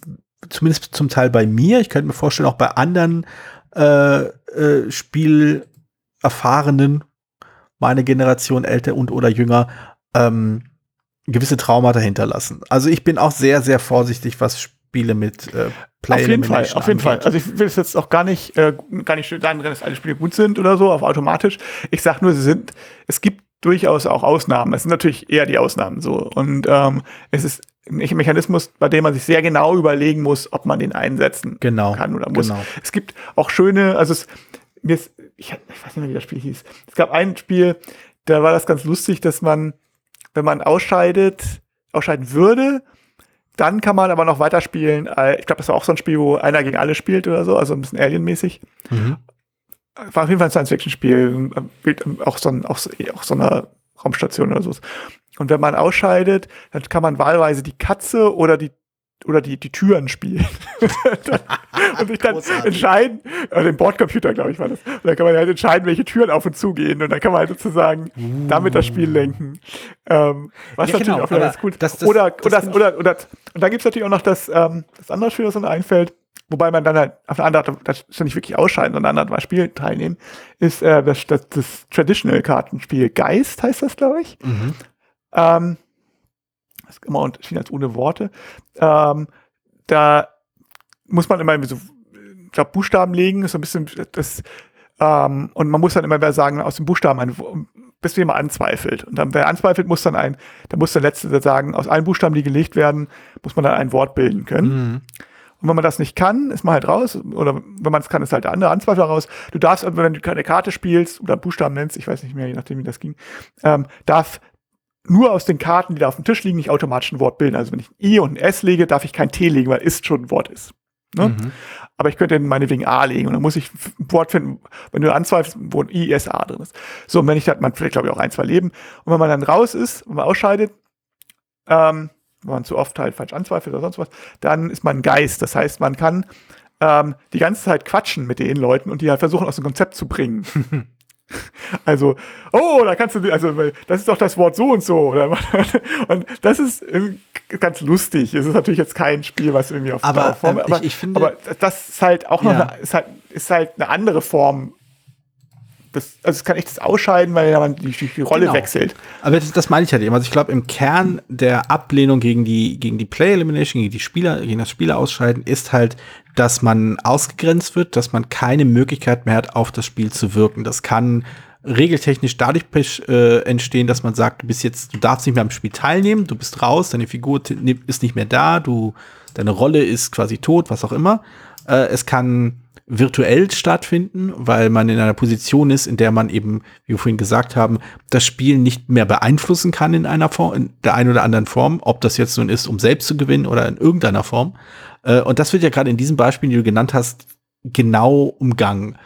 zumindest zum Teil bei mir, ich könnte mir vorstellen, auch bei anderen äh, äh, Spielerfahrenen, meine Generation älter und oder jünger, ähm, gewisse Traumata hinterlassen. Also ich bin auch sehr, sehr vorsichtig, was Spiele mit äh, Play Auf jeden Fall, auf jeden angeht. Fall. Also ich will es jetzt auch gar nicht, äh, gar nicht sagen, dass alle Spiele gut sind oder so, auf automatisch. Ich sag nur, sie sind, es gibt durchaus auch Ausnahmen. Es sind natürlich eher die Ausnahmen so. Und ähm, es ist ein Mechanismus, bei dem man sich sehr genau überlegen muss, ob man den einsetzen genau, kann oder muss. Genau. Es gibt auch schöne, also es, mir ist, ich, ich weiß nicht mehr, wie das Spiel hieß. Es gab ein Spiel, da war das ganz lustig, dass man, wenn man ausscheidet, ausscheiden würde, dann kann man aber noch weiterspielen. Äh, ich glaube, das war auch so ein Spiel, wo einer gegen alle spielt oder so, also ein bisschen Alien-mäßig. Mhm. War auf jeden Fall ein Science-Fiction-Spiel, auch so, ein, auch, so, auch so eine Raumstation oder so. Und wenn man ausscheidet, dann kann man wahlweise die Katze oder die oder die, die Türen spielen. und sich dann Großartig. entscheiden, oder den Bordcomputer, glaube ich, war das. Und dann kann man halt entscheiden, welche Türen auf und zu gehen. Und dann kann man halt sozusagen uh. damit das Spiel lenken. Ähm, was ja, natürlich genau, auch wieder ganz cool das, das, oder, das oder, oder, oder, und dann gibt es natürlich auch noch das, ähm, das andere Spiel, was mir einfällt, wobei man dann halt auf eine andere, das ist nicht wirklich ausscheiden, sondern an einem Spiel teilnehmen, ist äh, das, das, das Traditional-Kartenspiel Geist, heißt das, glaube ich. Mhm. Ähm, das ist immer unterschieden als ohne Worte. Ähm, da muss man immer so, ich glaube, Buchstaben legen, ist so ein bisschen das, ähm, und man muss dann immer sagen, aus dem Buchstaben ein, bis jemand anzweifelt. Und dann, wer anzweifelt, muss dann ein, dann muss der Letzte sagen, aus allen Buchstaben, die gelegt werden, muss man dann ein Wort bilden können. Mhm. Und wenn man das nicht kann, ist man halt raus. Oder wenn man es kann, ist halt der andere Anzweifler raus. Du darfst, wenn du keine Karte spielst oder Buchstaben nennst, ich weiß nicht mehr, je nachdem, wie das ging, ähm, darf nur aus den Karten, die da auf dem Tisch liegen, nicht automatisch ein Wort bilden. Also wenn ich ein I und ein S lege, darf ich kein T legen, weil ist schon ein Wort ist. Ne? Mhm. Aber ich könnte meinetwegen A legen und dann muss ich ein Wort finden, wenn du anzweifelst, wo ein I, S, A drin ist. So, und wenn ich halt, man vielleicht glaube ich auch ein, zwei Leben. Und wenn man dann raus ist und man ausscheidet, ähm, wenn man zu oft halt falsch anzweifelt oder sonst was, dann ist man ein Geist. Das heißt, man kann ähm, die ganze Zeit quatschen mit den Leuten und die halt versuchen aus dem Konzept zu bringen. Also, oh, da kannst du, also, das ist doch das Wort so und so. Und das ist ganz lustig. Es ist natürlich jetzt kein Spiel, was irgendwie auf aber, Form, ähm, aber, ich, ich finde, aber das ist halt auch noch, ja. eine, ist halt, ist halt eine andere Form das, also es kann echt das ausscheiden, weil man die, die, Rolle genau. wechselt. Aber das, das meine ich halt eben. Also ich glaube, im Kern der Ablehnung gegen die, gegen die Play Elimination, gegen die Spieler, gegen das Spieler ausscheiden, ist halt, dass man ausgegrenzt wird, dass man keine Möglichkeit mehr hat, auf das Spiel zu wirken. Das kann regeltechnisch dadurch äh, entstehen, dass man sagt, du bist jetzt, du darfst nicht mehr am Spiel teilnehmen, du bist raus, deine Figur ist nicht mehr da, du, deine Rolle ist quasi tot, was auch immer. Äh, es kann virtuell stattfinden, weil man in einer Position ist, in der man eben, wie wir vorhin gesagt haben, das Spiel nicht mehr beeinflussen kann in einer Form, in der einen oder anderen Form, ob das jetzt nun ist, um selbst zu gewinnen oder in irgendeiner Form. Äh, und das wird ja gerade in diesen Beispielen, die du genannt hast, genau umgangen.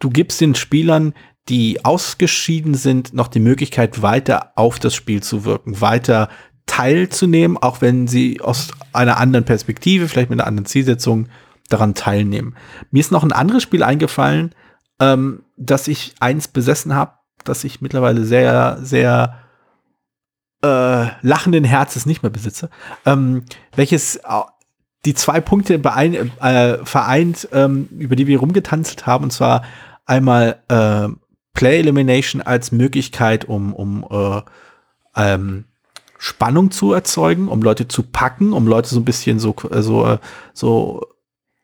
Du gibst den Spielern, die ausgeschieden sind, noch die Möglichkeit, weiter auf das Spiel zu wirken, weiter teilzunehmen, auch wenn sie aus einer anderen Perspektive, vielleicht mit einer anderen Zielsetzung daran teilnehmen. Mir ist noch ein anderes Spiel eingefallen, ähm, dass ich eins besessen habe, das ich mittlerweile sehr, sehr äh, lachenden Herzens nicht mehr besitze, ähm, welches die zwei Punkte beein, äh, vereint, ähm, über die wir rumgetanzt haben, und zwar einmal äh, Play Elimination als Möglichkeit, um, um äh, ähm, Spannung zu erzeugen, um Leute zu packen, um Leute so ein bisschen so, äh, so, äh, so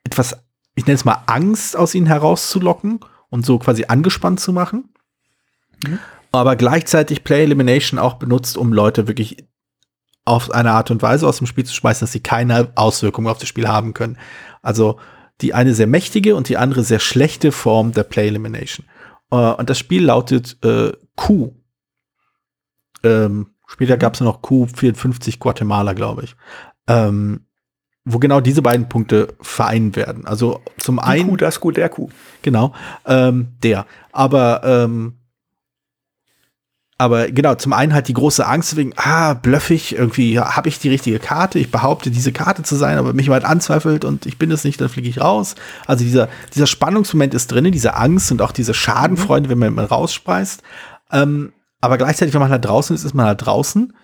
etwas, ich nenne es mal Angst aus ihnen herauszulocken und so quasi angespannt zu machen. Mhm. Aber gleichzeitig Play Elimination auch benutzt, um Leute wirklich auf eine Art und Weise aus dem Spiel zu schmeißen, dass sie keine Auswirkungen auf das Spiel haben können. Also die eine sehr mächtige und die andere sehr schlechte Form der Play Elimination. Uh, und das Spiel lautet äh, Q. Ähm, später gab es noch Q54 Guatemala, glaube ich. Ähm, wo genau diese beiden Punkte vereint werden. Also zum die einen. Q, das Q, der Q. Genau, ähm, der. Aber ähm, aber genau, zum einen halt die große Angst wegen, ah, bluffig, irgendwie habe ich die richtige Karte, ich behaupte, diese Karte zu sein, aber mich jemand anzweifelt und ich bin es nicht, dann fliege ich raus. Also dieser, dieser Spannungsmoment ist drin, diese Angst und auch diese Schadenfreude, wenn man, man rausspeist. Ähm, aber gleichzeitig, wenn man halt draußen ist, ist man halt draußen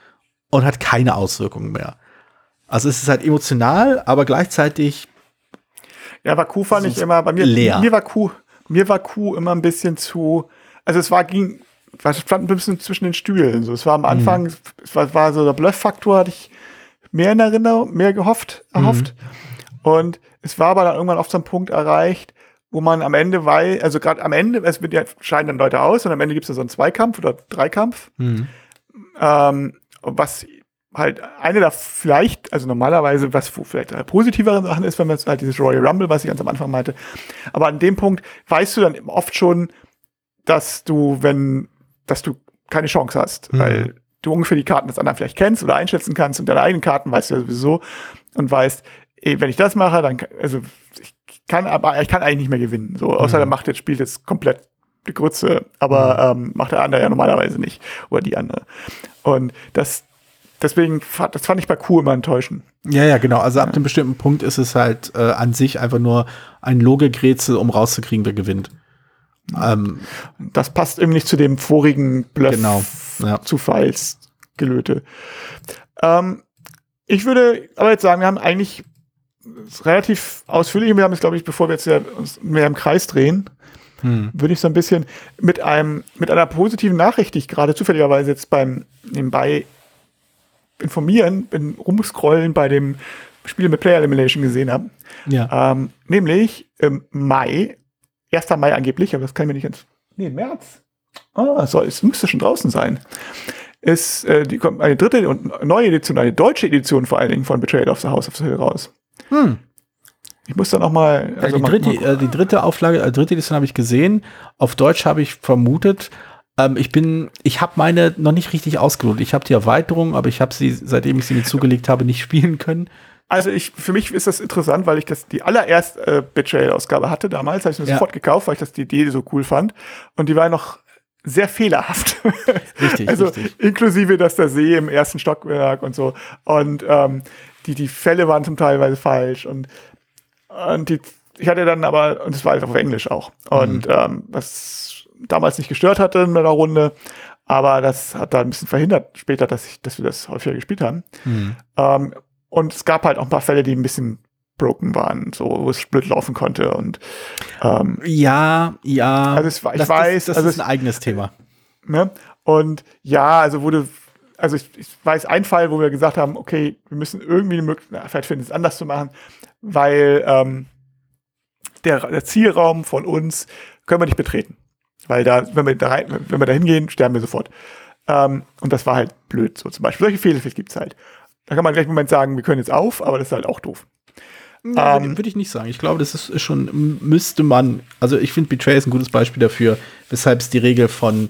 und hat keine Auswirkungen mehr. Also es ist halt emotional, aber gleichzeitig. Ja, aber Q fand ich immer, bei mir, leer. mir war Q, mir war Q immer ein bisschen zu, also es war, ging, was stand ein bisschen zwischen den Stühlen. So, es war am mhm. Anfang, mhm. es war, war, so der Bluff-Faktor, hatte ich mehr in Erinnerung, mehr gehofft, erhofft. Mhm. Und es war aber dann irgendwann auf so einem Punkt erreicht, wo man am Ende weil, also gerade am Ende, es wird ja, scheiden dann Leute aus und am Ende gibt es so einen Zweikampf oder Dreikampf. Mhm. Ähm, was halt eine da vielleicht, also normalerweise, was vielleicht positivere Sachen ist, wenn man halt dieses Royal Rumble, was ich ganz am Anfang meinte. Aber an dem Punkt weißt du dann oft schon, dass du, wenn dass du keine Chance hast, mhm. weil du ungefähr die Karten des anderen vielleicht kennst oder einschätzen kannst und deine eigenen Karten weißt du ja sowieso und weißt, ey, wenn ich das mache, dann, also ich kann, aber ich kann eigentlich nicht mehr gewinnen. So, außer mhm. der macht jetzt, spielt jetzt komplett die Grütze, aber mhm. ähm, macht der andere ja normalerweise nicht. Oder die andere. Und das, deswegen, das fand ich bei Q immer enttäuschend. Ja, ja, genau. Also ab ja. einem bestimmten Punkt ist es halt äh, an sich einfach nur ein Logikrätsel, um rauszukriegen, wer gewinnt. Ähm, das passt eben nicht zu dem vorigen Bluff genau, ja. Zufallsgelöte. Ähm, ich würde aber jetzt sagen, wir haben eigentlich relativ ausführlich, wir haben es, glaube ich, bevor wir jetzt ja uns mehr im Kreis drehen, hm. würde ich so ein bisschen mit einem, mit einer positiven Nachricht, die ich gerade zufälligerweise jetzt beim nebenbei informieren, bin rumscrollen bei dem Spiel mit Player Elimination gesehen habe. Ja. Ähm, nämlich im Mai 1. Mai angeblich, aber das kann ich mir nicht ganz. Nee, März. Ah, so, es müsste schon draußen sein. Ist äh, die kommt eine dritte und neue Edition, eine deutsche Edition vor allen Dingen von Betrayal of the House of the Hill raus. Hm. Ich muss dann noch mal. Also ja, die, dritte, mal äh, die dritte Auflage, äh, dritte Edition habe ich gesehen. Auf Deutsch habe ich vermutet. Ähm, ich bin, ich habe meine noch nicht richtig ausgelotet. Ich habe die Erweiterung, aber ich habe sie, seitdem ich sie mir zugelegt habe, nicht spielen können. Also ich, für mich ist das interessant, weil ich das die allererste äh, Betrayal-Ausgabe hatte damals, habe ich mir ja. sofort gekauft, weil ich das die Idee so cool fand. Und die war noch sehr fehlerhaft. Richtig. also richtig. inklusive, dass der See im ersten Stockwerk und so. Und ähm, die, die Fälle waren zum Teil falsch. Und, und die, ich hatte dann aber, und es war halt auf Englisch auch. Und mhm. ähm, was damals nicht gestört hatte in meiner Runde. Aber das hat da ein bisschen verhindert später, dass, ich, dass wir das häufiger gespielt haben. Mhm. Ähm, und es gab halt auch ein paar Fälle, die ein bisschen broken waren, so wo es split laufen konnte und ähm, ja, ja. Also es, ich das, weiß, das, das also ist ein eigenes Thema. Ne? Und ja, also wurde, also ich, ich, weiß ein Fall, wo wir gesagt haben, okay, wir müssen irgendwie eine Möglichkeit, vielleicht finden es anders zu machen, weil ähm, der, der Zielraum von uns können wir nicht betreten, weil da, wenn wir da rein, wenn wir da hingehen, sterben wir sofort. Ähm, und das war halt blöd, so zum Beispiel. Solche Fehler gibt es halt. Da kann man gleich im Moment sagen, wir können jetzt auf, aber das ist halt auch doof. Ja, ähm, Würde ich nicht sagen. Ich glaube, das ist schon, müsste man, also ich finde Betray ist ein gutes Beispiel dafür, weshalb es die Regel von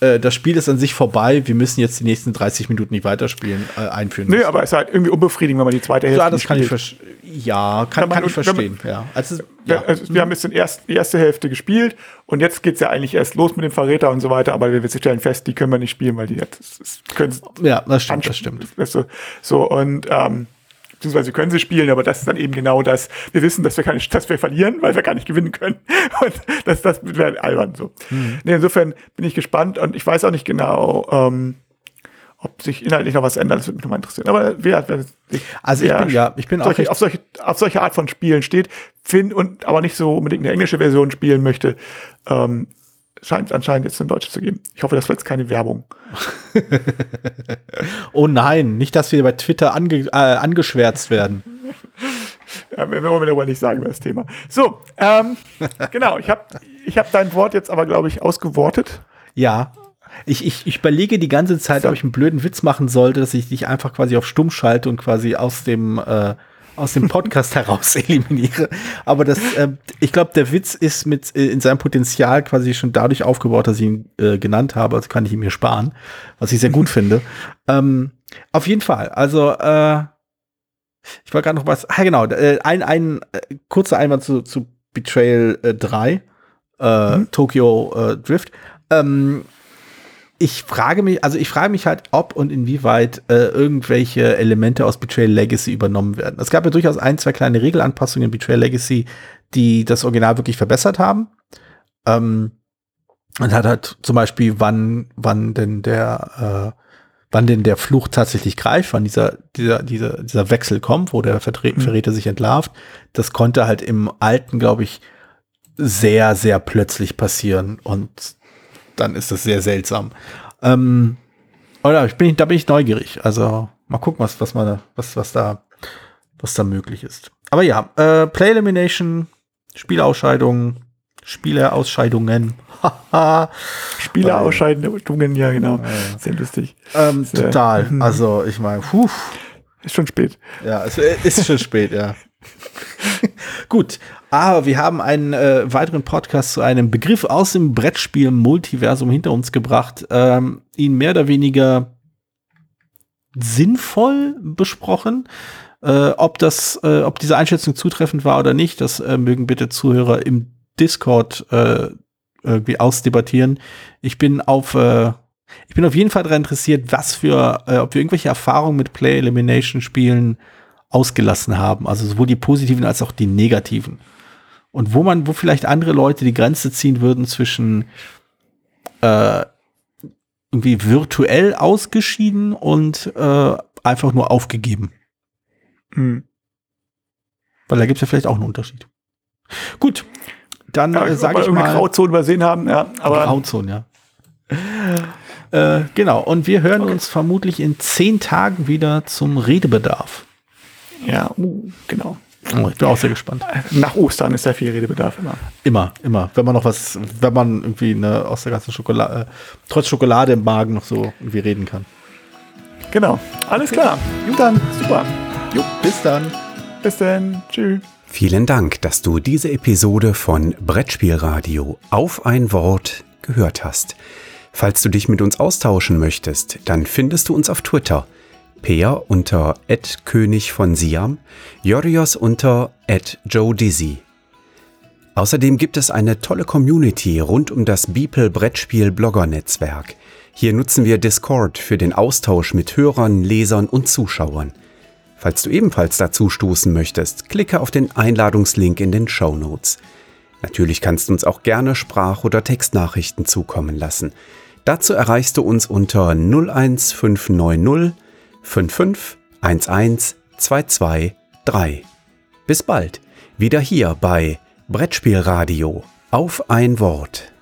äh, das Spiel ist an sich vorbei, wir müssen jetzt die nächsten 30 Minuten nicht weiterspielen, äh, einführen. Nö, aber es ist halt irgendwie unbefriedigend, wenn man die zweite Hälfte ja, das kann ich spielt. Ja, kann, man- kann ich verstehen. man- ja. Also, Ja. Also wir haben jetzt erst, die erste Hälfte gespielt und jetzt geht's ja eigentlich erst los mit dem Verräter und so weiter, aber wir stellen fest, die können wir nicht spielen, weil die jetzt können ja, das stimmt, das stimmt. Du, so und ähm, beziehungsweise können sie spielen, aber das ist dann eben genau das. Wir wissen, dass wir nicht, dass wir verlieren, weil wir gar nicht gewinnen können. Und das, das wäre albern so. Mhm. Nee, insofern bin ich gespannt und ich weiß auch nicht genau, ähm, ob sich inhaltlich noch was ändert. Das würde mich nochmal interessieren. Aber wer, wer sich Also ich wer bin, ja, ich bin auch solche, echt- auf, solche, auf solche Art von Spielen steht, find und aber nicht so unbedingt eine englische Version spielen möchte, ähm, scheint anscheinend jetzt eine deutsche zu geben. Ich hoffe, das wird jetzt keine Werbung. Oh nein, nicht, dass wir bei Twitter ange, äh, angeschwärzt werden. Ja, wir wollen darüber nicht sagen über das Thema. So, ähm, genau, ich habe ich hab dein Wort jetzt aber, glaube ich, ausgewortet. Ja. Ich, ich, ich überlege die ganze Zeit, ob ich einen blöden Witz machen sollte, dass ich dich einfach quasi auf stumm schalte und quasi aus dem, äh, aus dem Podcast heraus eliminiere. Aber das, äh, ich glaube, der Witz ist mit äh, in seinem Potenzial quasi schon dadurch aufgebaut, dass ich ihn äh, genannt habe. Also kann ich ihn mir sparen, was ich sehr gut finde. Ähm, auf jeden Fall. Also, äh, ich war gerade noch was. Ah, genau. Äh, ein, ein äh, kurzer Einwand zu, zu Betrayal äh, 3, äh, Tokyo äh, Drift. Ähm, ich frage mich, also ich frage mich halt, ob und inwieweit äh, irgendwelche Elemente aus Betrayal Legacy übernommen werden. Es gab ja durchaus ein, zwei kleine Regelanpassungen in Betrayal Legacy, die das Original wirklich verbessert haben. Ähm, und hat halt zum Beispiel, wann, wann denn der, äh, wann denn der Fluch tatsächlich greift, wann dieser, dieser, dieser, dieser Wechsel kommt, wo der Vertre Verräter sich entlarvt. Das konnte halt im alten, glaube ich, sehr, sehr plötzlich passieren und dann ist das sehr seltsam. Ähm, oder ich bin, da bin ich neugierig. Also mal gucken, was, was man, was, was da, was da möglich ist. Aber ja, äh, Play Elimination, Spielausscheidungen, Spielerausscheidungen. Spielerausscheidungen, ja, genau. Sehr lustig. ähm, Sehr- total. Mhm. Also ich meine. Ist schon spät. Ja, es ist schon spät, ja. Gut, aber wir haben einen äh, weiteren Podcast zu einem Begriff aus dem Brettspiel-Multiversum hinter uns gebracht, ähm, ihn mehr oder weniger sinnvoll besprochen. Äh, ob das, äh, ob diese Einschätzung zutreffend war oder nicht, das äh, mögen bitte Zuhörer im Discord äh, irgendwie ausdebattieren. Ich bin auf äh, ich bin auf jeden Fall daran interessiert, was für, äh, ob wir irgendwelche Erfahrungen mit Play Elimination Spielen ausgelassen haben. Also sowohl die positiven als auch die negativen. Und wo man, wo vielleicht andere Leute die Grenze ziehen würden zwischen äh, irgendwie virtuell ausgeschieden und äh, einfach nur aufgegeben. Hm. Weil da gibt es ja vielleicht auch einen Unterschied. Gut, dann Ja, äh, sage ich mal. Grauzone übersehen haben, ja. Aber Grauzone, ja. Äh, genau, und wir hören uns vermutlich in zehn Tagen wieder zum Redebedarf. ja, uh, genau. Oh, ich bin auch sehr gespannt. Nach Ostern ist ja viel Redebedarf immer. Immer, immer. Wenn man noch was, wenn man irgendwie ne, aus der ganzen Schokolade, äh, trotz Schokolade im Magen noch so irgendwie reden kann. Genau. Alles klar. Gut, dann. Super. Jo, bis dann. Bis dann. Tschüss. Vielen Dank, dass du diese Episode von Brettspielradio auf ein Wort gehört hast. Falls du dich mit uns austauschen möchtest, dann findest du uns auf Twitter. Peer unter König von Siam, Jorios unter Joe Dizzy. Außerdem gibt es eine tolle Community rund um das Beeple Brettspiel Blogger Netzwerk. Hier nutzen wir Discord für den Austausch mit Hörern, Lesern und Zuschauern. Falls du ebenfalls dazu stoßen möchtest, klicke auf den Einladungslink in den Show Notes. Natürlich kannst du uns auch gerne Sprach- oder Textnachrichten zukommen lassen. Dazu erreichst du uns unter 01590 55 11 223. Bis bald, wieder hier bei Brettspielradio auf ein Wort.